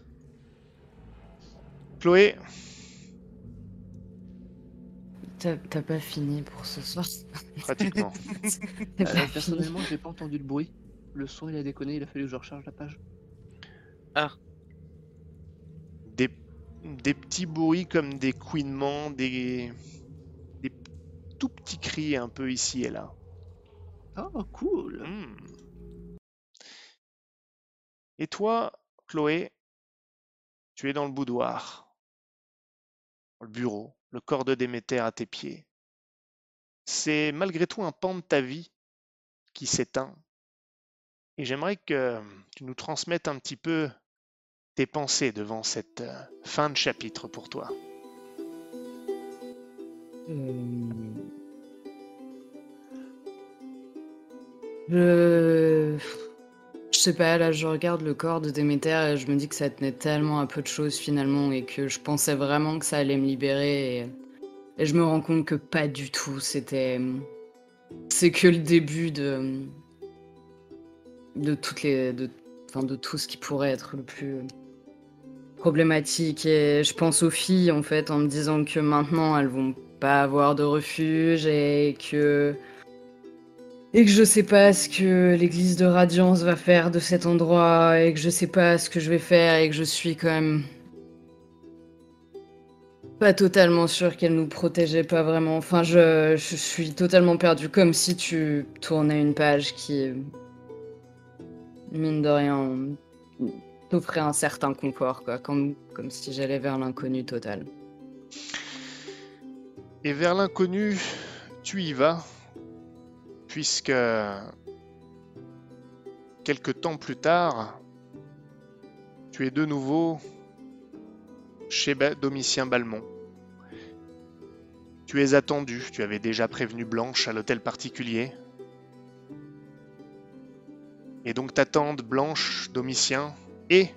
Chloé, T'as pas fini pour ce soir? pratiquement. Euh, pas personnellement, j'ai pas entendu le bruit. Le son, il a déconné, il a fallu que je recharge la page. des, des petits bruits comme des couinements, des, des tout petits cris un peu ici et là. Oh, cool Hmm. Et toi, Chloé, tu es dans le boudoir, dans le bureau, le corps de Déméter à tes pieds. C'est malgré tout un pan de ta vie qui s'éteint. Et j'aimerais que tu nous transmettes un petit peu tes pensées devant cette euh, fin de chapitre pour toi. Euh, Je... sais pas, là je regarde le corps de Déméter et je me dis que ça tenait tellement à peu de choses finalement et que je pensais vraiment que ça allait me libérer et, et je me rends compte que pas du tout, c'était... C'est que le début de... de toutes les... de... Enfin, de tout ce qui pourrait être le plus problématique. Et je pense aux filles en fait en me disant que maintenant elles vont pas avoir de refuge et que et que je sais pas ce que l'église de Radiance va faire de cet endroit et que je sais pas ce que je vais faire et que je suis quand même pas totalement sûre qu'elle nous protégeait pas vraiment. Enfin, je, je suis totalement perdue comme si tu tournais une page qui mine de rien t'offrait un certain confort quoi, comme comme si j'allais vers l'inconnu total. Et vers l'inconnu, tu y vas, puisque quelques temps plus tard, tu es de nouveau chez Domitien Balmont. Tu es attendu, tu avais déjà prévenu Blanche à l'hôtel particulier. Et donc t'attendent Blanche, Domitien et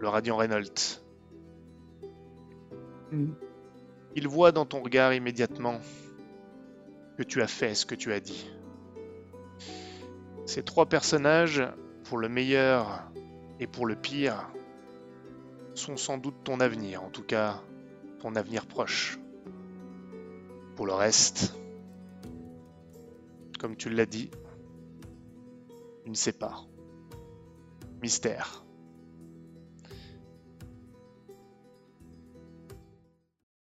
le Radiant Reynolds. Mm. Il voit dans ton regard immédiatement que tu as fait ce que tu as dit. Ces trois personnages, pour le meilleur et pour le pire, sont sans doute ton avenir, en tout cas ton avenir proche. Pour le reste, comme tu l'as dit, tu ne sais pas. Mystère.